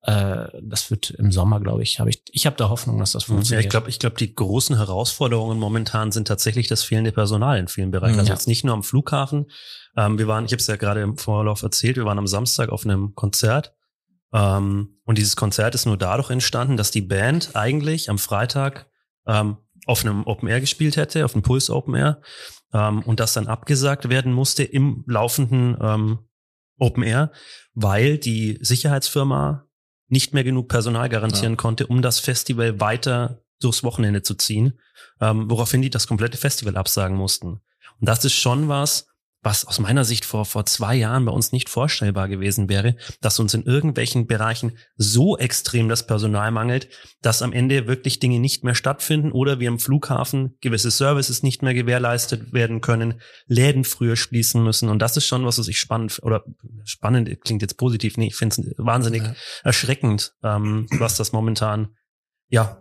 Speaker 1: Äh, das wird im Sommer, glaube ich, habe ich, ich habe da Hoffnung, dass das
Speaker 2: Ja,
Speaker 1: funktioniert.
Speaker 2: ich glaube, ich glaube, die großen Herausforderungen momentan sind tatsächlich das fehlende Personal in vielen Bereichen. Also
Speaker 1: Ja.
Speaker 2: jetzt nicht nur am Flughafen. Ähm, wir waren, ich habe es ja gerade im Vorlauf erzählt, wir waren am Samstag auf einem Konzert. Ähm, und dieses Konzert ist nur dadurch entstanden, dass die Band eigentlich am Freitag ähm, auf einem Open Air gespielt hätte, auf dem Puls Open Air, ähm, und das dann abgesagt werden musste im laufenden ähm, Open Air, weil die Sicherheitsfirma nicht mehr genug Personal garantieren konnte, um das Festival weiter durchs Wochenende zu ziehen, ähm, woraufhin die das komplette Festival absagen mussten. Und das ist schon was, was aus meiner Sicht vor, vor zwei Jahren bei uns nicht vorstellbar gewesen wäre, dass uns in irgendwelchen Bereichen so extrem das Personal mangelt, dass am Ende wirklich Dinge nicht mehr stattfinden oder wie am Flughafen gewisse Services nicht mehr gewährleistet werden können, Läden früher schließen müssen. Und das ist schon was, was ich spannend oder spannend klingt jetzt positiv, nee, ich finde es wahnsinnig
Speaker 3: Ja.
Speaker 2: erschreckend, ähm, was das momentan ja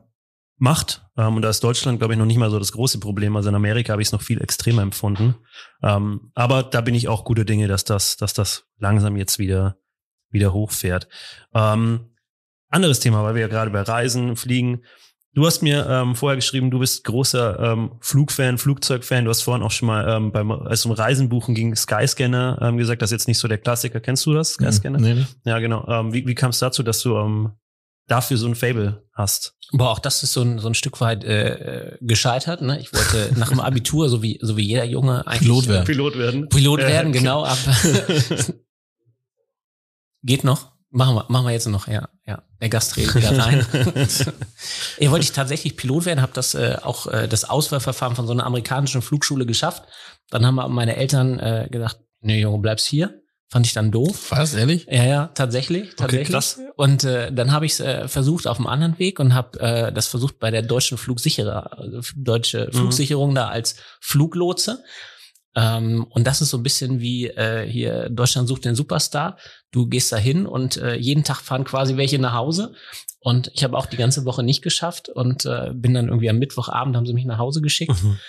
Speaker 2: macht. Ähm, und da ist Deutschland, glaube ich, noch nicht mal so das große Problem. Also in Amerika habe ich es noch viel extremer empfunden. Ähm, aber da bin ich auch guter Dinge, dass das, dass das langsam jetzt wieder, wieder hochfährt. Ähm, anderes Thema, weil wir ja gerade bei Reisen, Fliegen. Du hast mir ähm, vorher geschrieben, du bist großer ähm, Flugfan, Flugzeugfan. Du hast vorhin auch schon mal ähm, beim, als es um Reisen buchen ging, Skyscanner ähm, gesagt, das ist jetzt nicht so der Klassiker. Kennst du das, Skyscanner?
Speaker 3: Nee, nee.
Speaker 2: Ja, genau. Ähm, wie wie kam es dazu, dass du ähm, dafür so ein Fable hast?
Speaker 1: Boah, auch das ist so ein, so ein Stück weit äh, äh, gescheitert. Ne? Ich wollte nach dem Abitur, so wie, so wie jeder Junge, eigentlich
Speaker 3: Pilot werden.
Speaker 2: Pilot werden.
Speaker 1: Pilot
Speaker 2: Äh,
Speaker 1: werden,
Speaker 2: okay.
Speaker 1: genau. Ab. Geht noch? Machen wir, machen wir jetzt noch, ja. ja. Der Gast redet wieder rein. ja, wollte ich tatsächlich Pilot werden, habe das äh, auch äh, das Auswahlverfahren von so einer amerikanischen Flugschule geschafft. Dann haben aber meine Eltern äh, gesagt, nee, Junge, bleibst hier. Fand ich dann doof.
Speaker 3: Was, ehrlich?
Speaker 1: Ja, ja, tatsächlich, tatsächlich.
Speaker 2: krass.
Speaker 1: Und äh, dann habe ich es äh, versucht auf einem anderen Weg und habe äh, das versucht bei der deutschen Flugsicherer, also deutsche
Speaker 2: Mhm.
Speaker 1: Flugsicherung da als Fluglotse. Ähm, und das ist so ein bisschen wie äh, hier Deutschland sucht den Superstar. Du gehst da hin und äh, jeden Tag fahren quasi welche nach Hause. Und ich habe auch die ganze Woche nicht geschafft und äh, bin dann irgendwie am Mittwochabend haben sie mich nach Hause geschickt.
Speaker 2: Mhm.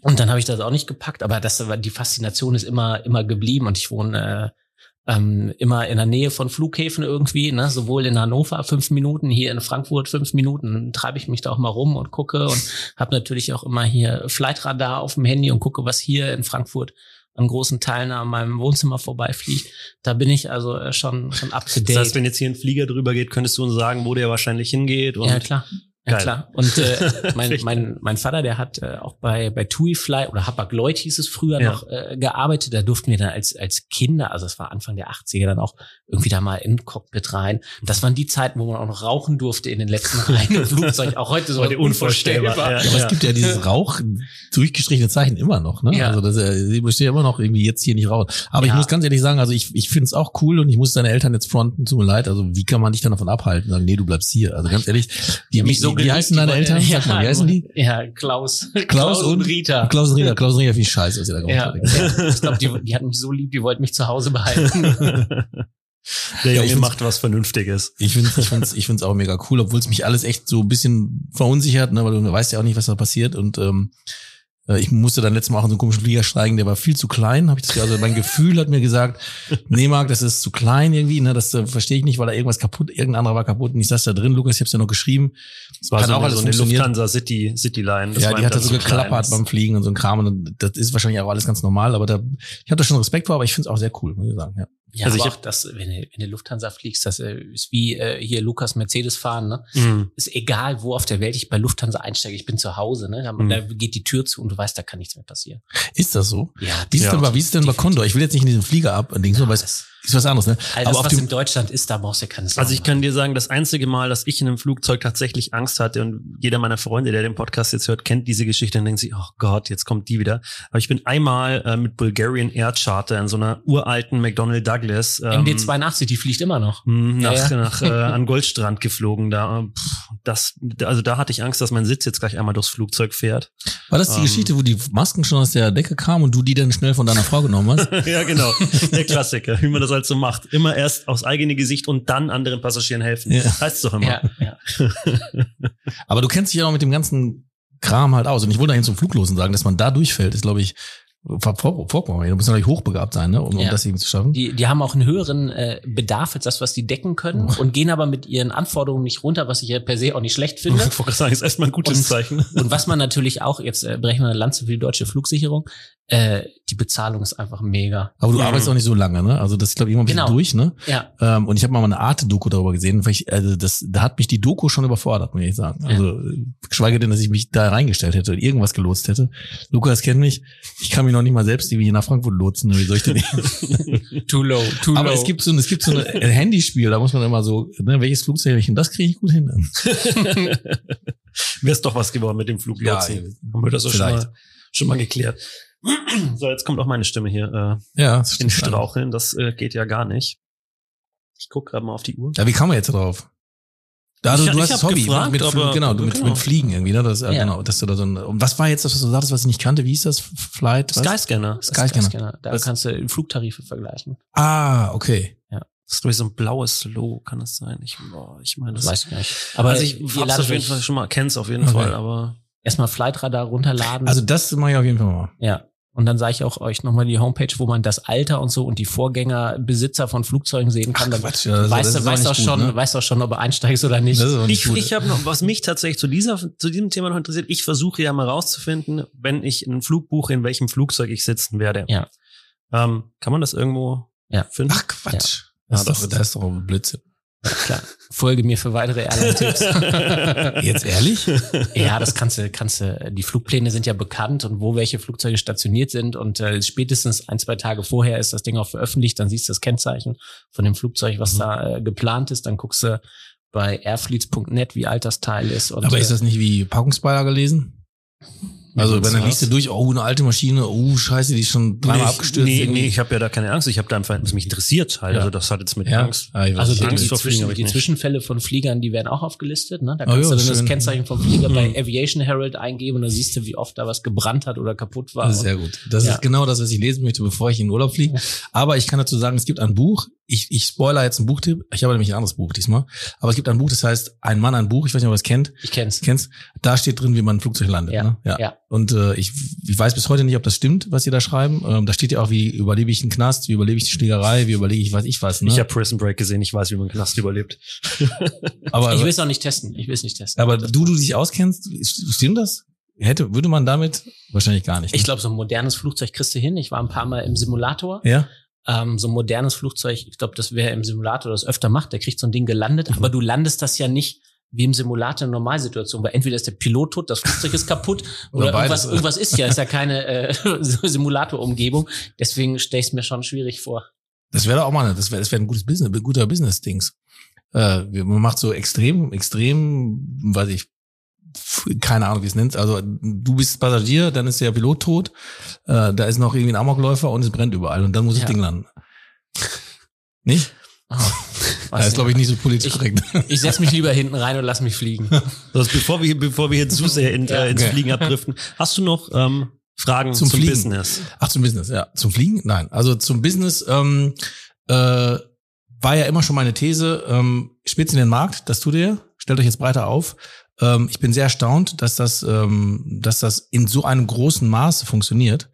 Speaker 1: Und dann habe ich das auch nicht gepackt, aber das die Faszination ist immer immer geblieben und ich wohne äh, ähm, immer in der Nähe von Flughäfen irgendwie, ne, sowohl in Hannover fünf Minuten, hier in Frankfurt fünf Minuten, dann treibe ich mich da auch mal rum und gucke und habe natürlich auch immer hier Flightradar auf dem Handy und gucke, was hier in Frankfurt an großen Teilen an meinem Wohnzimmer vorbeifliegt. Da bin ich also äh, schon schon up to date.
Speaker 2: Das heißt, wenn jetzt hier ein Flieger drüber geht, könntest du uns sagen, wo der wahrscheinlich hingeht. Und
Speaker 1: Ja, klar. Ja,
Speaker 2: Geil.
Speaker 1: klar. Und äh, mein, mein, mein Vater, der hat äh, auch bei, bei TUI Fly oder Hapag-Lloyd hieß es früher
Speaker 2: Ja.
Speaker 1: noch äh, gearbeitet. Da durften wir dann als, als Kinder, also es war Anfang der 80er, dann auch irgendwie da mal in Cockpit rein. Das waren die Zeiten, wo man auch noch rauchen durfte in den letzten Reihen im Flugzeug. Auch heute so
Speaker 2: Heute unvorstellbar. Ja,
Speaker 3: Ja, aber es gibt ja dieses Rauch durchgestrichene Zeichen immer noch, ne?
Speaker 1: Ja.
Speaker 3: Also das äh, sie besteht immer noch irgendwie jetzt hier nicht raus. Aber ich muss ganz ehrlich sagen, also ich, ich finde es auch cool und ich muss deine Eltern jetzt fronten, tut mir leid. Also wie kann man dich dann davon abhalten? Sagen, nee, du bleibst hier. Also ganz ehrlich, die, wie, wie, wie heißen deine Eltern? Sag mal, wie heißen die?
Speaker 1: Ja, Klaus.
Speaker 3: Klaus und
Speaker 1: Rita.
Speaker 3: Klaus und Rita. Klaus und Rita finde ich scheiße, was ihr da gemacht
Speaker 1: Ja,
Speaker 3: habt.
Speaker 1: ja. ich glaube, die, die hat mich so lieb, die wollten mich zu Hause behalten.
Speaker 2: Der
Speaker 3: Ja,
Speaker 2: Junge
Speaker 3: ich find's-
Speaker 2: macht was Vernünftiges.
Speaker 3: Ich finde ich find's, ich find's auch mega cool, obwohl es mich alles echt so ein bisschen verunsichert, ne, weil du weißt ja auch nicht, was da passiert. Und ähm, Äh, Ich musste dann letztes Mal auch in so einen komischen Flieger steigen, der war viel zu klein. Hab ich das, also mein Gefühl hat mir gesagt, nee, Marc, das ist zu klein irgendwie. Ne, das äh, verstehe ich nicht, weil da irgendwas kaputt, irgendein anderer war kaputt. Und ich saß da drin, Lukas, ich hab's ja noch geschrieben.
Speaker 2: Das war
Speaker 3: Hat
Speaker 2: so
Speaker 3: auch
Speaker 2: eine,
Speaker 3: alles
Speaker 2: so eine. Lufthansa City, City Line.
Speaker 3: Ja, die hat da so geklappert beim Fliegen und so ein Kram. Und das ist wahrscheinlich auch alles ganz normal, aber da, ich habe da schon Respekt vor, aber ich finde es auch sehr cool, muss ich sagen. Ja.
Speaker 1: Ja,
Speaker 2: Also ich
Speaker 1: auch das, wenn du, wenn du Lufthansa fliegst, das äh, ist wie äh, hier Lukas Mercedes fahren, ne?
Speaker 2: Mhm.
Speaker 1: Ist egal, wo auf der Welt ich bei Lufthansa einsteige, ich bin zu Hause, ne? Da,
Speaker 2: Mhm.
Speaker 1: da geht die Tür zu und du weißt, da kann nichts mehr passieren.
Speaker 3: Ist das so?
Speaker 1: Ja,
Speaker 3: Wie ist,
Speaker 2: Ja,
Speaker 3: denn, bei- wie ist denn bei Condor? Ich will jetzt nicht in diesen Flieger ab,
Speaker 1: Ja,
Speaker 3: aber es
Speaker 1: das-
Speaker 3: ist was anderes, ne?
Speaker 1: All
Speaker 3: aber
Speaker 1: das,
Speaker 3: auf
Speaker 1: was
Speaker 3: dem,
Speaker 1: in Deutschland ist, da brauchst du keine Sorgen.
Speaker 2: Also ich kann dir sagen, das einzige Mal, dass ich in einem Flugzeug tatsächlich Angst hatte und jeder meiner Freunde, der den Podcast jetzt hört, kennt diese Geschichte und denkt sich, oh Gott, jetzt kommt die wieder. Aber ich bin einmal äh, mit Bulgarian Air Charter in so einer uralten McDonnell Douglas ähm,
Speaker 1: MD82, die fliegt immer noch. Ja,
Speaker 2: nach,
Speaker 1: ja.
Speaker 2: nach äh, an Goldstrand geflogen. Da, Pff, das, also da hatte ich Angst, dass mein Sitz jetzt gleich einmal durchs Flugzeug fährt.
Speaker 3: war das die
Speaker 2: ähm,
Speaker 3: Geschichte, wo die Masken schon aus der Decke kamen und du die dann schnell von deiner Frau genommen hast?
Speaker 2: ja, genau. Der Klassiker, wie man das halt so macht. Immer erst aus eigenem Gesicht und dann anderen Passagieren helfen.
Speaker 3: Ja.
Speaker 2: Heißt doch immer.
Speaker 1: Ja, ja.
Speaker 3: aber du kennst dich ja auch mit dem ganzen Kram halt aus. Und ich wollte eigentlich zum Fluglosen sagen, dass man da durchfällt, ist, glaube ich, Vorpommern. Du musst natürlich hochbegabt sein, ne, um, um
Speaker 1: Ja.
Speaker 3: das eben zu schaffen.
Speaker 1: Die, die haben auch einen höheren äh, Bedarf als das, was die decken können und gehen aber mit ihren Anforderungen nicht runter, was ich ja per se auch nicht schlecht finde.
Speaker 2: Ich wollte sagen, ist erstmal ein gutes
Speaker 1: Und-
Speaker 2: Zeichen.
Speaker 1: Und was man natürlich auch, jetzt äh, brechen wir eine Lanze für die deutsche Flugsicherung, äh, die Bezahlung ist einfach mega.
Speaker 3: Aber du
Speaker 2: Mhm.
Speaker 3: arbeitest auch nicht so lange, ne? Also das ist, glaube ich, immer ein bisschen
Speaker 1: Genau.
Speaker 3: durch, ne?
Speaker 1: Ja,
Speaker 3: Ähm, und ich habe mal eine Arte-Doku darüber gesehen. Weil ich, also das, da hat mich die Doku schon überfordert, muss ich sagen. Also geschweige denn, dass ich mich da reingestellt hätte und irgendwas gelotst hätte. Lukas kennt mich. Ich kann mich noch nicht mal selbst irgendwie nach Frankfurt lotsen. Wie soll ich denn
Speaker 1: too low, too
Speaker 3: Aber
Speaker 1: low.
Speaker 3: es gibt so, ein- es gibt so ein Handyspiel, da muss man immer so, ne, welches Flugzeug ich, und das kriege ich gut hin.
Speaker 2: Wär's doch was geworden mit dem Fluglotsen. Haben wir das auch schon mal, schon mal geklärt. So, jetzt kommt auch meine Stimme hier
Speaker 3: Ja,
Speaker 2: äh,
Speaker 3: das
Speaker 2: in. Straucheln. Das äh, geht ja gar nicht. Ich guck gerade mal auf die Uhr.
Speaker 3: Ja, wie kam man jetzt da drauf? Da,
Speaker 2: Ich-
Speaker 3: du,
Speaker 2: ich
Speaker 3: hast das Hobby
Speaker 2: gefragt,
Speaker 3: mit,
Speaker 2: aber-
Speaker 3: genau, du mit,
Speaker 2: genau.
Speaker 3: mit Fliegen irgendwie, ne? Das, ja.
Speaker 1: Ja.
Speaker 3: genau, dass du da so ein, und was war jetzt das, was du sagtest, was ich nicht kannte? Wie hieß das? Flight? Was?
Speaker 2: Skyscanner. Das
Speaker 3: Skyscanner.
Speaker 1: Da
Speaker 3: Was-
Speaker 1: kannst du Flugtarife vergleichen.
Speaker 3: Ah, okay.
Speaker 2: ist glaube ich so ein blaues Low, kann das sein? Ich, boah, ich meine, das,
Speaker 1: Weiß ich nicht. Aber
Speaker 2: also ich
Speaker 1: ihr
Speaker 2: hab's auf jeden Fall schon mal, kenn's auf jeden
Speaker 3: Okay.
Speaker 2: Fall, aber
Speaker 1: erstmal Flightradar runterladen.
Speaker 3: Also das mache ich auf jeden Fall mal.
Speaker 1: ja. Und dann sage ich auch euch nochmal die Homepage, wo man das Alter und so und die Vorgängerbesitzer von Flugzeugen sehen kann. Dann
Speaker 3: Quatsch, ja, also
Speaker 1: weißt
Speaker 3: das
Speaker 1: du
Speaker 3: ist auch
Speaker 1: weißt auch
Speaker 3: gut,
Speaker 1: schon,
Speaker 3: ne?
Speaker 1: weißt auch schon, ob du einsteigst oder nicht.
Speaker 3: Ist nicht
Speaker 2: ich, ich habe noch, was mich tatsächlich zu dieser, zu diesem Thema noch interessiert, ich versuche ja mal rauszufinden, wenn ich einen Flug buche, in welchem Flugzeug ich sitzen werde.
Speaker 1: Ja.
Speaker 2: Ähm, kann man das irgendwo
Speaker 1: Ja.
Speaker 2: finden?
Speaker 3: Ach Quatsch.
Speaker 2: Ja,
Speaker 3: Das, ist
Speaker 2: das-
Speaker 3: doch, das ist doch ein Blödsinn.
Speaker 1: Klar. Folge mir für weitere Airline-Tipps.
Speaker 3: Jetzt ehrlich?
Speaker 1: ja, das kannst du, kannst du, die Flugpläne sind ja bekannt und wo welche Flugzeuge stationiert sind und äh, spätestens ein, zwei Tage vorher ist das Ding auch veröffentlicht, dann siehst du das Kennzeichen von dem Flugzeug, was
Speaker 3: Mhm.
Speaker 1: da äh, geplant ist, dann guckst du bei airfleets.net, wie alt das Teil ist. Und,
Speaker 3: Aber ist
Speaker 1: äh,
Speaker 3: das nicht wie Packungsbeilage lesen? Also, wenn dann liest du durch, oh, eine alte Maschine, oh, scheiße, die ist schon dreimal
Speaker 2: nee,
Speaker 3: abgestürzt.
Speaker 2: Nee,
Speaker 3: irgendwie.
Speaker 2: nee, ich habe ja da keine Angst. Ich habe da einfach, was mich interessiert halt.
Speaker 3: Ja.
Speaker 2: Also das hat jetzt mit
Speaker 3: ja.
Speaker 2: Angst.
Speaker 3: Ah, ich weiß
Speaker 1: Also die,
Speaker 2: Angst
Speaker 1: die,
Speaker 2: vor Fliegen
Speaker 1: die. Zwischenfälle von Fliegern, die werden auch aufgelistet. Ne? Da
Speaker 3: Oh
Speaker 1: kannst
Speaker 3: ja,
Speaker 1: du dann das
Speaker 3: schön.
Speaker 1: Kennzeichen vom Flieger
Speaker 2: Mhm.
Speaker 1: bei Aviation Herald eingeben und dann siehst du, wie oft da was gebrannt hat oder kaputt war.
Speaker 3: Das ist sehr gut. Das
Speaker 1: Ja.
Speaker 3: ist genau das, was ich lesen möchte, bevor ich in den Urlaub fliege. Aber ich kann dazu sagen, es gibt ein Buch. Ich, ich spoiler jetzt ein Buchtipp. Ich habe nämlich ein anderes Buch diesmal. Aber es gibt ein Buch, das heißt Ein Mann, ein Buch. Ich weiß nicht, ob ihr das kennt.
Speaker 1: ich kenn's.
Speaker 3: Kennst? Da steht drin, wie man ein Flugzeug landet.
Speaker 1: Ja,
Speaker 3: Ne?
Speaker 1: ja.
Speaker 3: Und äh, ich, ich weiß bis heute nicht, ob das stimmt, was sie da schreiben. Ähm, da steht ja auch, wie überlebe ich einen Knast, wie überlebe ich die Schlägerei, wie überlege ich, weiß ich was. Ne?
Speaker 2: Ich habe Prison Break gesehen. Ich weiß, wie man Knast überlebt.
Speaker 3: aber
Speaker 1: Ich will es auch nicht testen. Ich will es nicht testen.
Speaker 3: aber du, du dich auskennst, stimmt das? Hätte, würde man damit? Wahrscheinlich gar nicht.
Speaker 1: Ich
Speaker 3: ne?
Speaker 1: glaube, so ein modernes Flugzeug kriegst du hin. Ich war ein paar Mal im Simulator.
Speaker 3: Ja?
Speaker 1: Ähm, so ein modernes Flugzeug, ich glaube, das wer im Simulator das öfter macht, der kriegt so ein Ding gelandet,
Speaker 3: Mhm.
Speaker 1: aber du landest das ja nicht wie im Simulator in Normalsituation, weil entweder ist der Pilot tot, das Flugzeug ist kaputt
Speaker 3: Oder
Speaker 1: oder, irgendwas, irgendwas ist ja, ist ja keine äh, Simulator-Umgebung. Deswegen stelle ich es mir schon schwierig vor.
Speaker 3: Das wäre doch auch mal, eine- das wäre das wäre ein gutes Business, ein guter Business-Dings. Äh, man macht so extrem, extrem, weiß ich, keine Ahnung, wie es nennt. Also du bist Passagier, dann ist der Pilot tot, äh, da ist noch irgendwie ein Amokläufer und es brennt überall und dann muss das
Speaker 1: Ja.
Speaker 3: Ding landen. Nicht?
Speaker 1: Oh,
Speaker 3: Das ist, glaube ich, nicht so politisch
Speaker 1: Ich-
Speaker 3: korrekt.
Speaker 1: Ich setze mich lieber hinten rein und lass mich fliegen.
Speaker 2: Also bevor wir, bevor wir hier zu sehr in,
Speaker 1: Ja,
Speaker 2: äh, ins
Speaker 3: okay.
Speaker 2: Fliegen abdriften, hast du noch ähm, Fragen
Speaker 3: Zum
Speaker 2: zum,
Speaker 3: Fliegen.
Speaker 2: Business?
Speaker 3: Ach, zum Business, ja. Zum Fliegen? Nein. Also zum Business, ähm, äh, war ja immer schon meine These, ähm, spitzt in den Markt, das tut ihr, stellt euch jetzt breiter auf. Ähm, ich bin sehr erstaunt, dass das, ähm, dass das in so einem großen Maße funktioniert.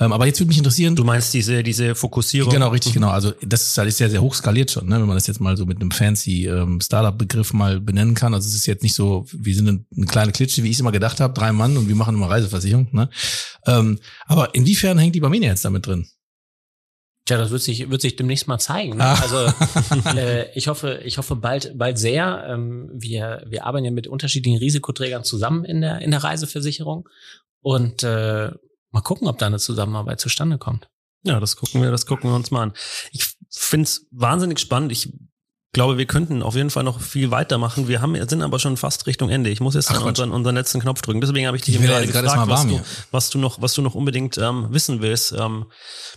Speaker 3: Ähm, aber jetzt würde mich interessieren.
Speaker 2: Du meinst diese, diese Fokussierung?
Speaker 3: Genau, richtig, genau. Also das ist halt sehr, sehr hoch skaliert schon, ne? wenn man das jetzt mal so mit einem fancy ähm, Startup-Begriff mal benennen kann. Also es ist jetzt nicht so, wir sind eine, eine kleine Klitsche, wie ich es immer gedacht habe, drei Mann und wir machen immer Reiseversicherung. Ne? Ähm, aber inwiefern hängt die Barmenia jetzt damit drin?
Speaker 1: Tja, das wird sich, wird sich demnächst mal zeigen. Ne?
Speaker 3: Ah.
Speaker 1: Also äh, ich hoffe, ich hoffe bald, bald sehr. Ähm, wir, wir arbeiten ja mit unterschiedlichen Risikoträgern zusammen in der, in der Reiseversicherung. Und äh, mal gucken, ob da eine Zusammenarbeit zustande kommt.
Speaker 2: Ja, das gucken wir, das gucken wir uns mal an. Ich find's wahnsinnig spannend. Ich glaube, wir könnten auf jeden Fall noch viel weitermachen. Wir haben, sind aber schon fast Richtung Ende. Ich muss jetzt
Speaker 3: Ach,
Speaker 2: unseren, unseren letzten Knopf drücken. Deswegen habe ich dich
Speaker 3: Ich
Speaker 2: gerade gefragt, was du, was du noch, was du noch unbedingt ähm, wissen willst, ähm,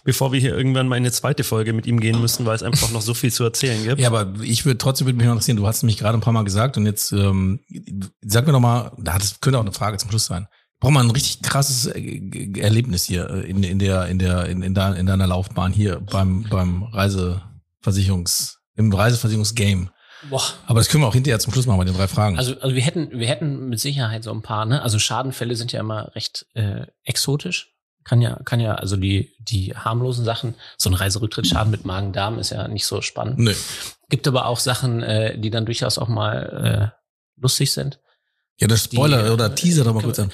Speaker 2: bevor wir hier irgendwann mal in eine zweite Folge mit ihm gehen müssen, weil es einfach noch so viel zu erzählen gibt.
Speaker 3: Ja, aber ich würde trotzdem würde mich noch interessieren, du hast mich gerade ein paar Mal gesagt und jetzt ähm, sag mir noch mal, das könnte auch eine Frage zum Schluss sein. Braucht man ein richtig krasses äh, Erlebnis hier äh, in, in der in der in, in deiner Laufbahn hier beim beim Reiseversicherungs im Reiseversicherungsgame.
Speaker 1: Boah.
Speaker 3: Aber das können wir auch hinterher zum Schluss machen bei den drei Fragen.
Speaker 1: Also, also wir hätten, wir hätten mit Sicherheit so ein paar, ne? Also Schadenfälle sind ja immer recht äh, exotisch. Kann ja, kann ja, also die, die harmlosen Sachen, so ein Reiserücktrittsschaden mit Magen-Darm ist ja nicht so spannend.
Speaker 3: Nö.
Speaker 1: Gibt aber auch Sachen, äh, die dann durchaus auch mal äh, lustig sind.
Speaker 3: Ja, das Spoiler
Speaker 1: Die, äh,
Speaker 3: oder Teaser doch mal kurz an.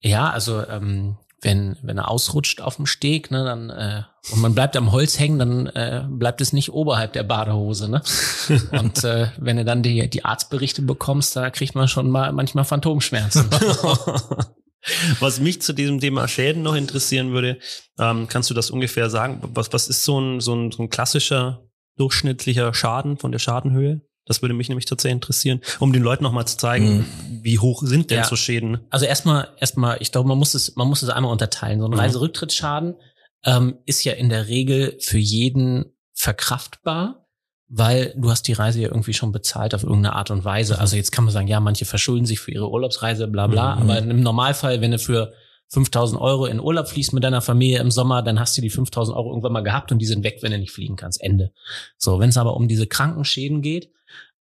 Speaker 1: Ja, also ähm, wenn wenn er ausrutscht auf dem Steg, ne, dann äh, und man bleibt am Holz hängen, dann äh, bleibt es nicht oberhalb der Badehose, ne? Und äh, wenn du dann die die Arztberichte bekommst, da kriegt man schon mal manchmal Phantomschmerzen.
Speaker 2: Was mich zu diesem Thema Schäden noch interessieren würde, ähm, kannst du das ungefähr sagen? Was, was ist so ein, so, ein, so ein klassischer durchschnittlicher Schaden von der Schadenhöhe? Das würde mich nämlich tatsächlich interessieren, um den Leuten nochmal zu zeigen, wie hoch sind denn
Speaker 1: Ja.
Speaker 2: so Schäden?
Speaker 1: Also erstmal, erstmal, ich glaube, man muss es, man muss es einmal unterteilen. So ein
Speaker 2: Mhm.
Speaker 1: Reiserücktrittsschaden ähm, ist ja in der Regel für jeden verkraftbar, weil du hast die Reise ja irgendwie schon bezahlt auf irgendeine Art und Weise. Also jetzt kann man sagen, ja, manche verschulden sich für ihre Urlaubsreise, bla bla.
Speaker 3: Mhm.
Speaker 1: Aber im Normalfall, wenn du für 5000 Euro in Urlaub fliegst mit deiner Familie im Sommer, dann hast du die 5000 Euro irgendwann mal gehabt und die sind weg, wenn du nicht fliegen kannst. Ende. So, wenn es aber um diese Krankenschäden geht,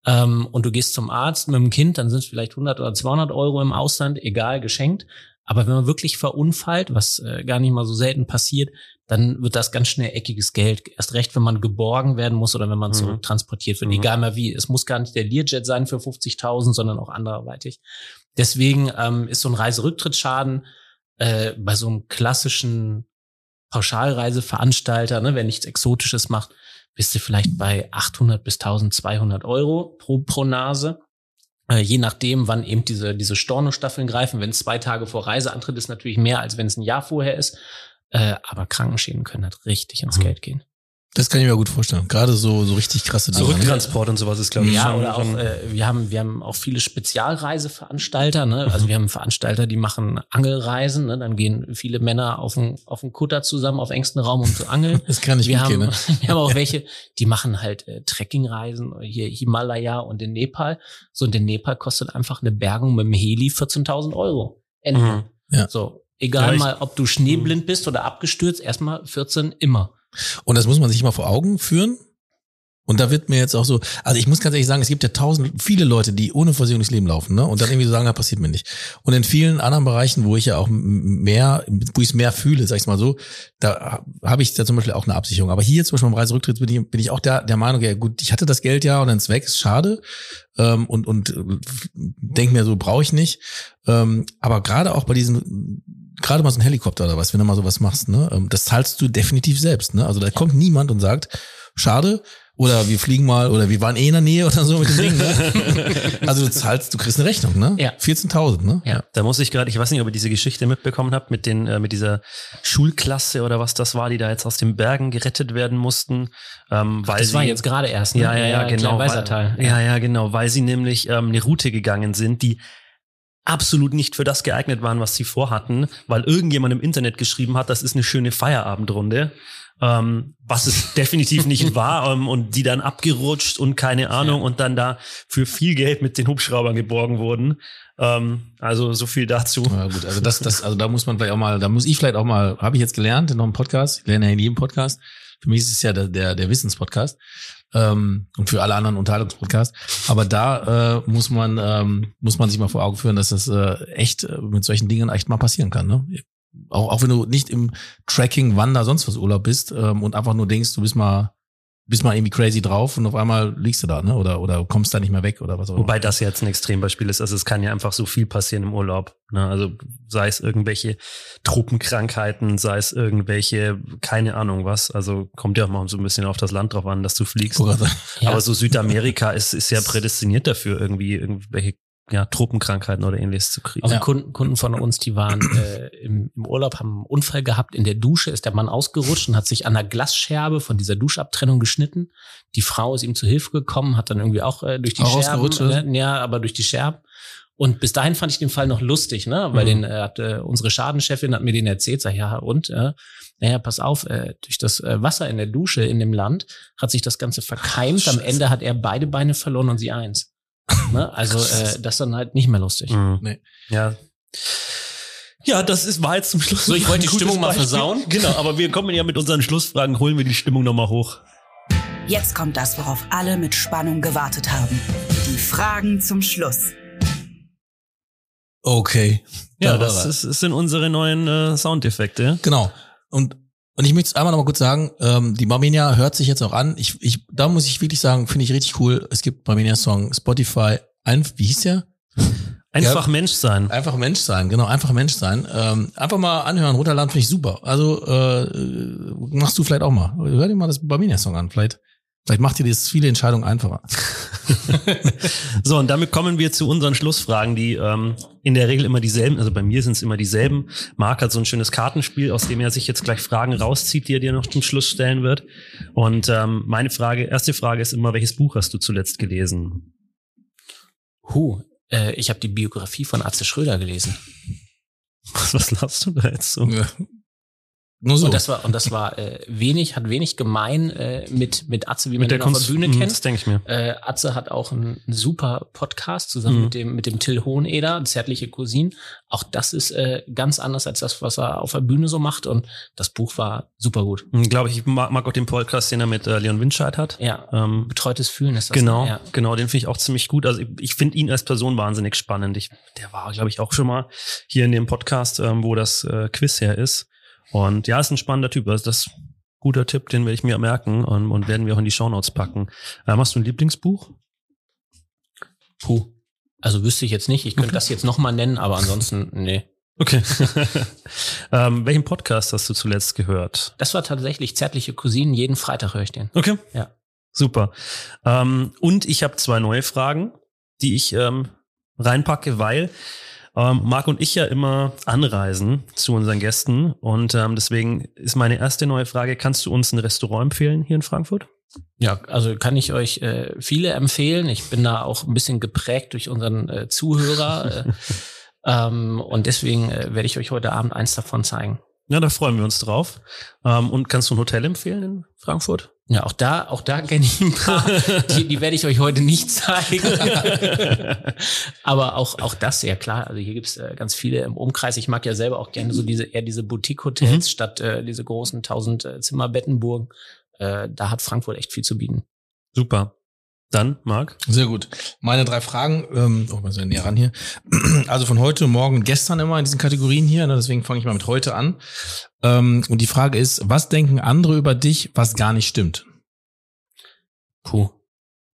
Speaker 1: ähm, und du gehst zum Arzt mit dem Kind, dann sind es vielleicht 100 oder 200 Euro im Ausland, egal, geschenkt. Aber wenn man wirklich verunfallt, was äh, gar nicht mal so selten passiert, dann wird das ganz schnell eckiges Geld. Erst recht, wenn man geborgen werden muss oder wenn man
Speaker 2: Mhm.
Speaker 1: zurücktransportiert wird.
Speaker 2: Mhm.
Speaker 1: Egal mal wie. Es muss gar nicht der Learjet sein für 50.000, sondern auch anderweitig. Deswegen ähm, ist so ein Reiserücktrittsschaden äh, bei so einem klassischen Pauschalreiseveranstalter, ne, wer nichts Exotisches macht, bist du vielleicht bei 800 bis 1200 Euro pro, pro Nase. Äh, je nachdem, wann eben diese, diese Stornostaffeln greifen. Wenn es zwei Tage vor Reiseantritt ist, natürlich mehr, als wenn es ein Jahr vorher ist. Äh, aber Krankenschäden können halt richtig ins
Speaker 2: Mhm.
Speaker 1: Geld gehen.
Speaker 3: Das kann ich mir gut vorstellen. Gerade so so richtig krasse Dinge. ne?
Speaker 2: Zurücktransport und sowas ist, glaube ich,
Speaker 1: Ja,
Speaker 2: schon,
Speaker 1: oder auch, äh, wir haben, wir haben auch viele Spezialreiseveranstalter, ne? Also wir haben Veranstalter, die machen Angelreisen, ne? Dann gehen viele Männer auf den, auf den Kutter zusammen auf engstem Raum, um zu angeln.
Speaker 3: Das kann ich
Speaker 1: wir,
Speaker 3: gut
Speaker 1: haben,
Speaker 3: gehen, ne?
Speaker 1: wir haben auch welche, die machen halt äh, Trekkingreisen, hier Himalaya und in Nepal. So, und in Nepal kostet einfach eine Bergung mit dem Heli 14.000 Euro. Ende.
Speaker 2: Mhm.
Speaker 3: Ja.
Speaker 1: So, egal
Speaker 2: Ja, ich-
Speaker 1: mal, ob du schneeblind bist oder abgestürzt, erstmal 14 immer.
Speaker 3: Und das muss man sich mal vor Augen führen. Und da wird mir jetzt auch so, also ich muss ganz ehrlich sagen, es gibt ja tausend, viele Leute, die ohne Versicherung durchs Leben laufen, ne? Und dann irgendwie so sagen, ja, passiert mir nicht. Und in vielen anderen Bereichen, wo ich ja auch mehr, wo ich es mehr fühle, sag ich mal so, da habe ich da zum Beispiel auch eine Absicherung. Aber hier zum Beispiel beim Reiserücktritt bin ich, bin ich auch der, der Meinung, ja gut, ich hatte das Geld ja und dann ist weg, ist schade. Ähm, und und denke mir so, brauche ich nicht. Ähm, aber gerade auch bei diesen gerade mal so ein Helikopter oder was, wenn du mal sowas machst, ne, ähm, das zahlst du definitiv selbst, ne? Also da kommt niemand und sagt, schade, oder wir fliegen mal, oder wir waren eh in der Nähe oder so mit dem Ding, ne? Also du zahlst, du kriegst eine Rechnung, ne?
Speaker 1: Ja.
Speaker 3: 14.000, ne?
Speaker 1: Ja.
Speaker 2: Da muss ich gerade, ich weiß nicht, ob ihr diese Geschichte mitbekommen habt mit den, äh, mit dieser Schulklasse oder was das war, die da jetzt aus den Bergen gerettet werden mussten, ähm, weil
Speaker 1: Das
Speaker 2: sie,
Speaker 1: war jetzt gerade erst, ne?
Speaker 2: ja, ja, ja, genau, weil,
Speaker 1: Weißertal.
Speaker 2: ja, ja, genau, weil sie nämlich ähm, eine Route gegangen sind, die absolut nicht für das geeignet waren, was sie vorhatten, weil irgendjemand im Internet geschrieben hat, das ist eine schöne Feierabendrunde. Ähm, was es definitiv nicht war ähm, und die dann abgerutscht und keine Ahnung und dann da für viel Geld mit den Hubschraubern geborgen wurden. Ähm, also so viel dazu.
Speaker 3: Ja, gut, also das, das, also da muss man vielleicht auch mal, da muss ich vielleicht auch mal, habe ich jetzt gelernt in noch einem Podcast, ich lerne ja in jedem Podcast. Für mich ist es ja der, der, der Wissenspodcast ähm, und für alle anderen Unterhaltungspodcasts. Aber da äh, muss man ähm, muss man sich mal vor Augen führen, dass das äh, echt äh, mit solchen Dingen echt mal passieren kann. Ne? Auch, auch wenn du nicht im Tracking, Wander, sonst was Urlaub bist ähm, und einfach nur denkst, du bist mal bist mal irgendwie crazy drauf und auf einmal liegst du da, ne? Oder, oder kommst da nicht mehr weg oder was auch immer.
Speaker 2: Wobei das jetzt ein Extrembeispiel ist. Also es kann ja einfach so viel passieren im Urlaub. Ne? Also sei es irgendwelche Truppenkrankheiten, sei es irgendwelche, keine Ahnung was. Also kommt ja auch mal so ein bisschen auf das Land drauf an, dass du fliegst.
Speaker 1: Ja.
Speaker 2: Aber so Südamerika ist, ist ja prädestiniert dafür, irgendwie irgendwelche ja, Truppenkrankheiten oder ähnliches zu kriegen.
Speaker 1: Also Kunden, Kunden von uns, die waren äh, im, im Urlaub, haben einen Unfall gehabt. In der Dusche ist der Mann ausgerutscht und hat sich an der Glasscherbe von dieser Duschabtrennung geschnitten. Die Frau ist ihm zu Hilfe gekommen, hat dann irgendwie auch äh, durch die
Speaker 3: Auch
Speaker 1: Scherben, ne, ja, aber durch die Scherben. Und bis dahin fand ich den Fall noch lustig, ne? Weil
Speaker 2: Mhm.
Speaker 1: den äh, hat äh, unsere Schadenchefin hat mir den erzählt, sag ja und äh, naja, pass auf, äh, durch das äh, Wasser in der Dusche in dem Land hat sich das Ganze verkeimt. Am Ende hat er beide Beine verloren und sie eins. Ne? Also äh, das ist dann halt nicht mehr lustig.
Speaker 2: Mhm.
Speaker 3: Nee.
Speaker 2: Ja. Ja, das ist, war jetzt zum Schluss.
Speaker 1: So, ich wollte die Stimmung mal versauen.
Speaker 2: Genau, aber wir kommen ja mit unseren Schlussfragen, holen wir die Stimmung nochmal hoch.
Speaker 4: Jetzt kommt das, worauf alle mit Spannung gewartet haben. Die Fragen zum Schluss.
Speaker 3: Okay.
Speaker 2: Ja,
Speaker 3: Da
Speaker 2: das, ist, das sind unsere neuen äh, Soundeffekte.
Speaker 3: Genau. Und, und ich möchte einmal noch mal kurz sagen, ähm, die Barmenia hört sich jetzt auch an. Ich, ich, da muss ich wirklich sagen, finde ich richtig cool. Es gibt Barmenia-Song Spotify. Ein, wie hieß der?
Speaker 2: Einfach
Speaker 3: Ja.
Speaker 2: Mensch sein.
Speaker 3: Einfach Mensch sein, genau, einfach Mensch sein. Ähm, einfach mal anhören, runterladen, finde ich super. Also äh, machst du vielleicht auch mal. Hör dir mal das Barmenia-Song an. Vielleicht, vielleicht macht dir das viele Entscheidungen einfacher.
Speaker 2: So, und damit kommen wir zu unseren Schlussfragen, die ähm, in der Regel immer dieselben, also bei mir sind es immer dieselben. Marc hat so ein schönes Kartenspiel, aus dem er sich jetzt gleich Fragen rauszieht, die er dir noch zum Schluss stellen wird. Und ähm, meine Frage, erste Frage ist immer, welches Buch hast du zuletzt gelesen?
Speaker 1: Huh, äh, ich habe die Biografie von Atze Schröder gelesen.
Speaker 2: Was, was lachst du da jetzt so?
Speaker 3: Ja. Nur so.
Speaker 1: Und das war und das war äh, wenig, hat wenig gemein äh, mit mit Atze, wie man
Speaker 2: Mit der
Speaker 1: den auf
Speaker 2: Kunst,
Speaker 1: der Bühne
Speaker 2: Mhm,
Speaker 1: kennt.
Speaker 2: Das denke ich mir.
Speaker 1: Äh, Atze hat auch einen, super Podcast zusammen
Speaker 2: Mhm.
Speaker 1: mit dem mit dem Till Hoheneder, Zärtliche Cousin. Auch das ist äh, ganz anders als das, was er auf der Bühne so macht. Und das Buch war super gut.
Speaker 2: Glaube ich, mag, mag auch den Podcast, den er mit äh, Leon Winscheid hat.
Speaker 1: Ja,
Speaker 2: Ähm,
Speaker 1: betreutes Fühlen ist das.
Speaker 2: Genau,
Speaker 1: ne? Ja.
Speaker 2: genau, den finde ich auch ziemlich gut. Also ich, ich finde ihn als Person wahnsinnig spannend. Ich, der war, glaube ich, auch schon mal hier in dem Podcast, ähm, wo das äh, Quiz her ist. Und ja, ist ein spannender Typ. Also das ist ein guter Tipp, den werde ich mir merken und, und werden wir auch in die Shownotes packen. Ähm, hast du ein Lieblingsbuch?
Speaker 1: Puh. Also wüsste ich jetzt nicht. Ich könnte das jetzt noch mal nennen, aber ansonsten nee.
Speaker 2: Okay. ähm, welchen Podcast hast du zuletzt gehört?
Speaker 1: Das war tatsächlich Zärtliche Cousinen. Jeden Freitag höre ich den.
Speaker 2: Okay.
Speaker 1: Ja.
Speaker 2: Super. Ähm, und ich habe zwei neue Fragen, die ich ähm, reinpacke, weil ähm, Marc und ich ja immer anreisen zu unseren Gästen. Und ähm, deswegen ist meine erste neue Frage, kannst du uns ein Restaurant empfehlen hier in Frankfurt?
Speaker 1: Ja, also kann ich euch äh, viele empfehlen. Ich bin da auch ein bisschen geprägt durch unseren äh, Zuhörer. äh, ähm, und deswegen äh, werde ich euch heute Abend eins davon zeigen.
Speaker 2: Ja, da freuen wir uns drauf. Ähm, und kannst du ein Hotel empfehlen in Frankfurt?
Speaker 1: Ja, auch da, auch da kenne ich ein paar. die, die werde ich euch heute nicht zeigen. Aber auch, auch das, ja klar. Also hier gibt's äh, ganz viele im Umkreis. Ich mag ja selber auch gerne so diese, eher diese Boutique-Hotels statt äh, diese großen 1000 äh, Zimmer-Bettenburgen. Äh, da hat Frankfurt echt viel zu bieten.
Speaker 2: Super. Dann, Marc?
Speaker 3: Sehr gut. Meine drei Fragen, ähm, oh, mal so näher ran hier. Also von heute, morgen, gestern immer in diesen Kategorien hier, ne, deswegen fange ich mal mit heute an. Ähm, und die Frage ist, was denken andere über dich, was gar nicht stimmt?
Speaker 1: Puh.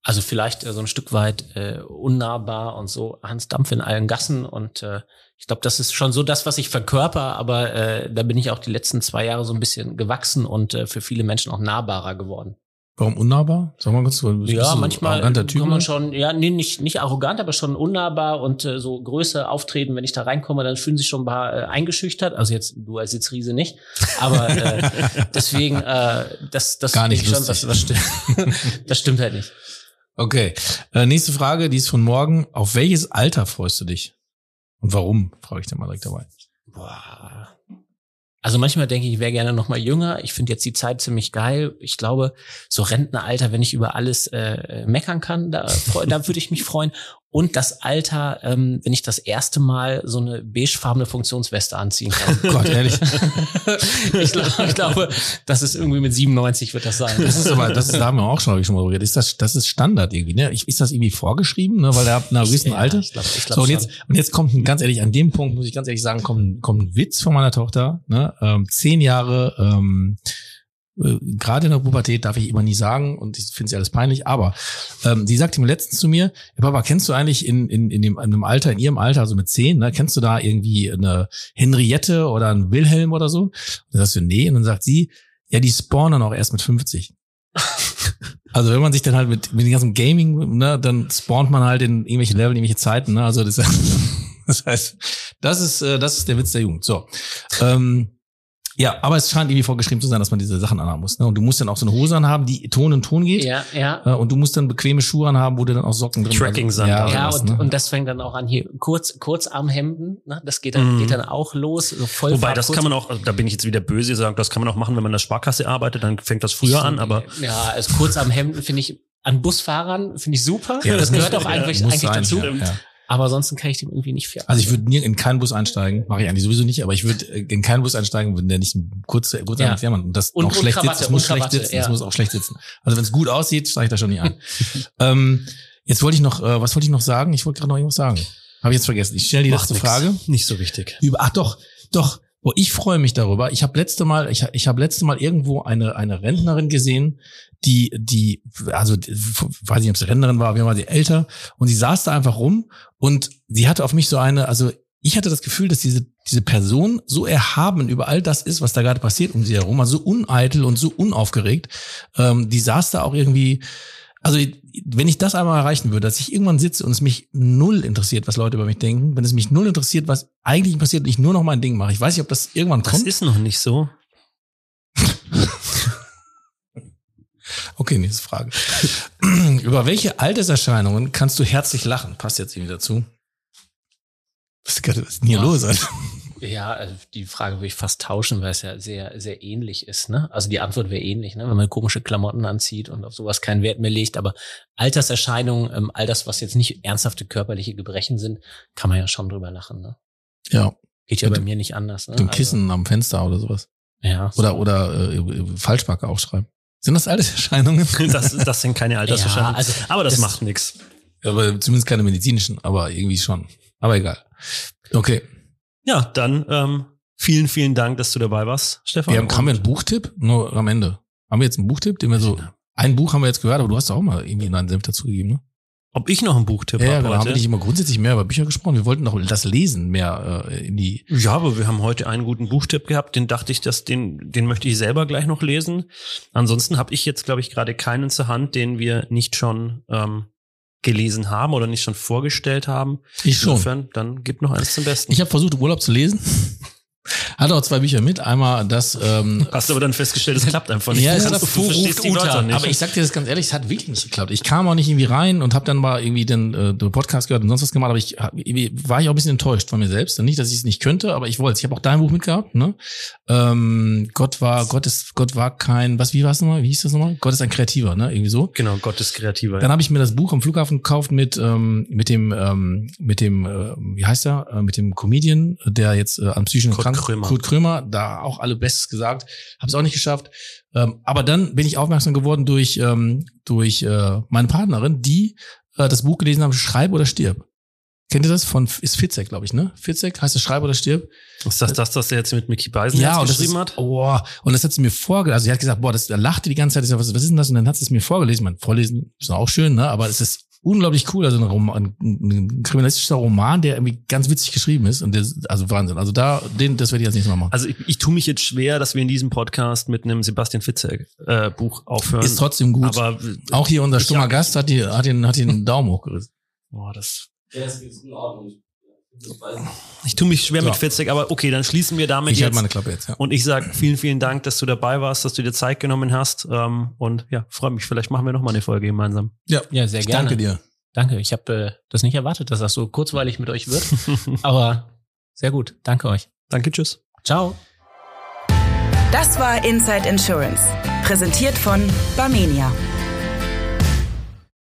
Speaker 1: Also vielleicht äh, so ein Stück weit äh, unnahbar und so Hans Dampf in allen Gassen und äh, ich glaube, das ist schon so das, was ich verkörper, aber äh, da bin ich auch die letzten zwei Jahre so ein bisschen gewachsen und äh, für viele Menschen auch nahbarer geworden.
Speaker 3: Warum unnahbar? Sag mal
Speaker 1: Ja,
Speaker 3: so ein
Speaker 1: manchmal
Speaker 3: Typ,
Speaker 1: kann man schon, ja, nee, nicht, nicht arrogant, aber schon unnahbar und äh, so Größe auftreten. Wenn ich da reinkomme, dann fühlen sich schon ein paar äh, eingeschüchtert. Also jetzt du als Sitzriese nicht, aber äh, deswegen, äh, das, das
Speaker 3: Gar nicht
Speaker 1: schon, das, das stimmt. das stimmt halt nicht.
Speaker 3: Okay. Äh, nächste Frage, die ist von morgen. Auf welches Alter freust du dich? Und warum? Frage ich dann mal direkt dabei.
Speaker 1: Boah. Also manchmal denke ich, ich wäre gerne noch mal jünger. Ich finde jetzt die Zeit ziemlich geil. Ich glaube, so Rentneralter, wenn ich über alles äh, meckern kann, da, da würde ich mich freuen. Und das Alter, ähm, wenn ich das erste Mal so eine beigefarbene Funktionsweste anziehen kann.
Speaker 3: Oh Gott, ehrlich.
Speaker 1: ich, glaub, ich glaube, das ist irgendwie mit 97 wird das sein.
Speaker 3: Das ist aber, das ist, da haben wir auch schon, ich schon mal geredet. Ist das, das ist Standard irgendwie, ne? Ist das irgendwie vorgeschrieben, ne? Weil er ab einer gewissen
Speaker 1: Ja,
Speaker 3: Alter.
Speaker 1: Ich glaub, ich glaub
Speaker 3: So, und
Speaker 1: schon.
Speaker 3: jetzt, und jetzt kommt ein, ganz ehrlich, an dem Punkt muss ich ganz ehrlich sagen, kommt, ein- kommt ein Witz von meiner Tochter, ne? Ähm, zehn Jahre, ähm, äh, gerade in der Pubertät darf ich immer nie sagen und ich finde sie alles peinlich, aber ähm, sie sagte mir letztens zu mir, ja, Papa, kennst du eigentlich in, in, in, dem, in dem Alter, in ihrem Alter, also mit zehn, ne, kennst du da irgendwie eine Henriette oder einen Wilhelm oder so? Und dann sagst du, nee, und dann sagt sie, ja, die spawnen auch erst mit 50. Also wenn man sich dann halt mit, mit dem ganzen Gaming, ne, dann spawnt man halt in irgendwelche Level, irgendwelche Zeiten, ne? Also das, das heißt, das ist, äh, das ist der Witz der Jugend. So. Ähm, ja, aber es scheint irgendwie vorgeschrieben zu sein, dass man diese Sachen anhaben muss. Ne? Und du musst dann auch so eine Hose anhaben, die Ton in Ton geht.
Speaker 1: ja, ja.
Speaker 3: Äh, Und du musst dann bequeme Schuhe anhaben, wo du dann auch Socken drin
Speaker 2: Trekking-Sandalen.
Speaker 3: ja,
Speaker 1: Ja,
Speaker 3: sowas,
Speaker 1: und,
Speaker 3: ne?
Speaker 1: und das fängt dann auch an hier kurz Kurzarmhemden, ne? Das geht dann
Speaker 2: Mhm.
Speaker 1: geht dann auch los, so voll
Speaker 2: Wobei, das kann man auch, also da bin ich jetzt wieder böse sagen, das kann man auch machen, wenn man in der Sparkasse arbeitet, dann fängt das früher an, aber
Speaker 1: ja, also Kurzarmhemden finde ich an Busfahrern finde ich super.
Speaker 3: Ja,
Speaker 1: das
Speaker 3: das
Speaker 1: gehört
Speaker 3: muss-
Speaker 1: auch
Speaker 3: ja,
Speaker 1: eigentlich,
Speaker 3: muss
Speaker 1: eigentlich
Speaker 3: sein,
Speaker 1: dazu.
Speaker 3: ja, ja.
Speaker 1: Aber ansonsten kann ich dem irgendwie nicht viel.
Speaker 3: Also ich würde nie in keinen Bus einsteigen, mache ich eigentlich sowieso nicht, aber ich würde äh, in keinen Bus einsteigen, wenn der nicht ein kurzer kurzer
Speaker 1: Ja.
Speaker 3: ja. und das
Speaker 1: Und-
Speaker 3: auch
Speaker 1: und
Speaker 3: schlecht
Speaker 1: Krawatte,
Speaker 3: sitzt, es muss
Speaker 1: und
Speaker 3: schlecht
Speaker 1: Krawatte,
Speaker 3: sitzen,
Speaker 1: ja.
Speaker 3: es muss auch schlecht sitzen. Also wenn es gut aussieht, steige ich da schon nicht ein. ähm, jetzt wollte ich noch, äh, was wollte ich noch sagen? Ich wollte gerade noch irgendwas sagen. Habe ich jetzt vergessen. Ich stelle die
Speaker 2: macht
Speaker 3: letzte
Speaker 2: nix.
Speaker 3: Frage.
Speaker 2: Nicht so wichtig.
Speaker 3: Über, ach doch, doch. Oh, ich freue mich darüber. Ich habe letzte Mal, ich, ich habe letzte Mal irgendwo eine eine Rentnerin gesehen, die die also die- weiß nicht, ob sie Rentnerin war, aber war sie älter und sie saß da einfach rum und sie hatte auf mich so eine, also ich hatte das Gefühl, dass diese diese Person so erhaben über all das ist, was da gerade passiert um sie herum, also so uneitel und so unaufgeregt. Ähm, die saß da auch irgendwie also wenn ich das einmal erreichen würde, dass ich irgendwann sitze und es mich null interessiert, was Leute über mich denken, wenn es mich null interessiert, was eigentlich passiert und ich nur noch mein Ding mache. Ich weiß nicht, ob das irgendwann
Speaker 2: Das
Speaker 3: kommt.
Speaker 2: ist noch nicht so.
Speaker 3: Okay, nächste Frage. über welche Alterserscheinungen kannst du herzlich lachen? Passt jetzt irgendwie dazu. Was ist, gerade- was ist denn hier
Speaker 1: Ja.
Speaker 3: los? Alter?
Speaker 1: Ja, also die Frage würde ich fast tauschen, weil es ja sehr, sehr ähnlich ist. Ne? Also die Antwort wäre ähnlich, ne? wenn man komische Klamotten anzieht und auf sowas keinen Wert mehr legt. Aber Alterserscheinungen, ähm, all das, was jetzt nicht ernsthafte körperliche Gebrechen sind, kann man ja schon drüber lachen. Ne?
Speaker 3: Ja,
Speaker 1: Geht ja
Speaker 3: Mit
Speaker 1: bei mir nicht anders. Ne?
Speaker 3: mit dem Kissen am Fenster oder sowas.
Speaker 1: Also, ja,
Speaker 3: Oder, oder äh, Falschmarke aufschreiben. Sind das Alterserscheinungen?
Speaker 2: Das, das sind keine Alterserscheinungen.
Speaker 1: Ja, also
Speaker 2: aber das,
Speaker 1: das-
Speaker 2: macht nichts.
Speaker 3: aber zumindest keine medizinischen, aber irgendwie schon. Aber egal. Okay.
Speaker 2: Ja, dann ähm, vielen, vielen Dank, dass du dabei warst, Stefan.
Speaker 3: Wir haben, haben wir einen Buchtipp? Nur am Ende. Haben wir jetzt einen Buchtipp, den wir so. Ein Buch haben wir jetzt gehört, aber du hast doch auch mal irgendwie einen Senf dazugegeben, ne?
Speaker 2: Ob ich noch einen Buchtipp
Speaker 3: Ja, ja,
Speaker 2: habe
Speaker 3: genau. Haben wir nicht immer grundsätzlich mehr über Bücher gesprochen. Wir wollten doch das Lesen mehr äh, in die.
Speaker 2: Ja, aber wir haben heute einen guten Buchtipp gehabt, den dachte ich, dass den, den möchte ich selber gleich noch lesen. Ansonsten habe ich jetzt, glaube ich, gerade keinen zur Hand, den wir nicht schon ähm, gelesen haben oder nicht schon vorgestellt haben.
Speaker 3: Ich schon.
Speaker 2: Insofern, dann gib noch eins zum Besten.
Speaker 3: Ich habe versucht, Urlaub zu lesen. Hatte auch zwei Bücher mit. Einmal das. Ähm,
Speaker 2: Hast aber dann festgestellt, es klappt einfach nicht.
Speaker 3: Ja,
Speaker 2: Du
Speaker 3: es hat
Speaker 2: du Wörter nicht.
Speaker 3: Aber ich sag dir das ganz ehrlich, es hat wirklich nicht geklappt. Ich kam auch nicht irgendwie rein und habe dann mal irgendwie den, äh, den Podcast gehört und sonst was gemacht, aber ich hab, war ich auch ein bisschen enttäuscht von mir selbst. Nicht, dass ich es nicht könnte, aber ich wollte es. Ich habe auch dein Buch mitgehabt. Ne? Ähm, Gott war, Gott ist, Gott war kein, was, wie war es nochmal? Wie hieß das nochmal? Gott ist ein Kreativer, ne? Irgendwie so.
Speaker 2: genau, Gott ist kreativer.
Speaker 3: Dann habe ich mir das Buch am Flughafen gekauft mit ähm, mit dem ähm, mit dem äh, wie heißt er äh, mit dem Comedian, der jetzt äh, an psychischen
Speaker 2: Kurt
Speaker 3: Krank
Speaker 2: Krömer.
Speaker 3: Kurt Krömer, da auch alle Bestes gesagt, habe es auch nicht geschafft. Ähm, aber dann bin ich aufmerksam geworden durch ähm, durch äh, meine Partnerin, die äh, das Buch gelesen haben, Schreib oder stirb. Kennt ihr das von ist Fitzek, glaube ich, ne? Fitzek heißt es Schreib oder stirb.
Speaker 2: ist das das, was der jetzt mit Mickey Beisen
Speaker 3: und das
Speaker 2: geschrieben
Speaker 3: ist,
Speaker 2: hat?
Speaker 3: Oh, und das hat sie mir vorgelesen. Also sie hat gesagt, boah, das, da lachte die ganze Zeit. Ich sag, was, was ist denn das? Und dann hat sie es mir vorgelesen. Man, vorlesen ist auch schön, ne? Aber es ist unglaublich cool. Also ein, Roman, ein kriminalistischer Roman, der irgendwie ganz witzig geschrieben ist. Und der, also Wahnsinn. Also da, den, das werde ich als nächstes Mal machen.
Speaker 2: Also ich, ich tue mich jetzt schwer, dass wir in diesem Podcast mit einem Sebastian Fitzek äh, Buch aufhören.
Speaker 3: ist trotzdem gut.
Speaker 2: Aber
Speaker 3: auch hier unser stummer
Speaker 2: hab-
Speaker 3: Gast hat, die, hat, den, hat den Daumen hochgerissen.
Speaker 2: boah, das
Speaker 5: Ja, das ist in Ordnung.
Speaker 2: Ich. Tue mich schwer
Speaker 3: Ja.
Speaker 2: mit Fitzek, aber okay, dann schließen wir damit
Speaker 3: Ich halte
Speaker 2: jetzt.
Speaker 3: meine Klappe jetzt, ja.
Speaker 2: Und ich sage vielen, vielen Dank, dass du dabei warst, dass du dir Zeit genommen hast. Ähm, und ja, freue mich. Vielleicht machen wir noch mal eine Folge gemeinsam.
Speaker 3: Ja,
Speaker 1: Ja, sehr
Speaker 3: ich
Speaker 1: gerne.
Speaker 3: danke dir.
Speaker 1: Danke. Ich habe äh, das nicht erwartet, dass das so kurzweilig mit euch wird. Aber sehr gut. Danke euch.
Speaker 2: Danke, tschüss.
Speaker 1: Ciao.
Speaker 4: Das war Inside Insurance, präsentiert von Barmenia.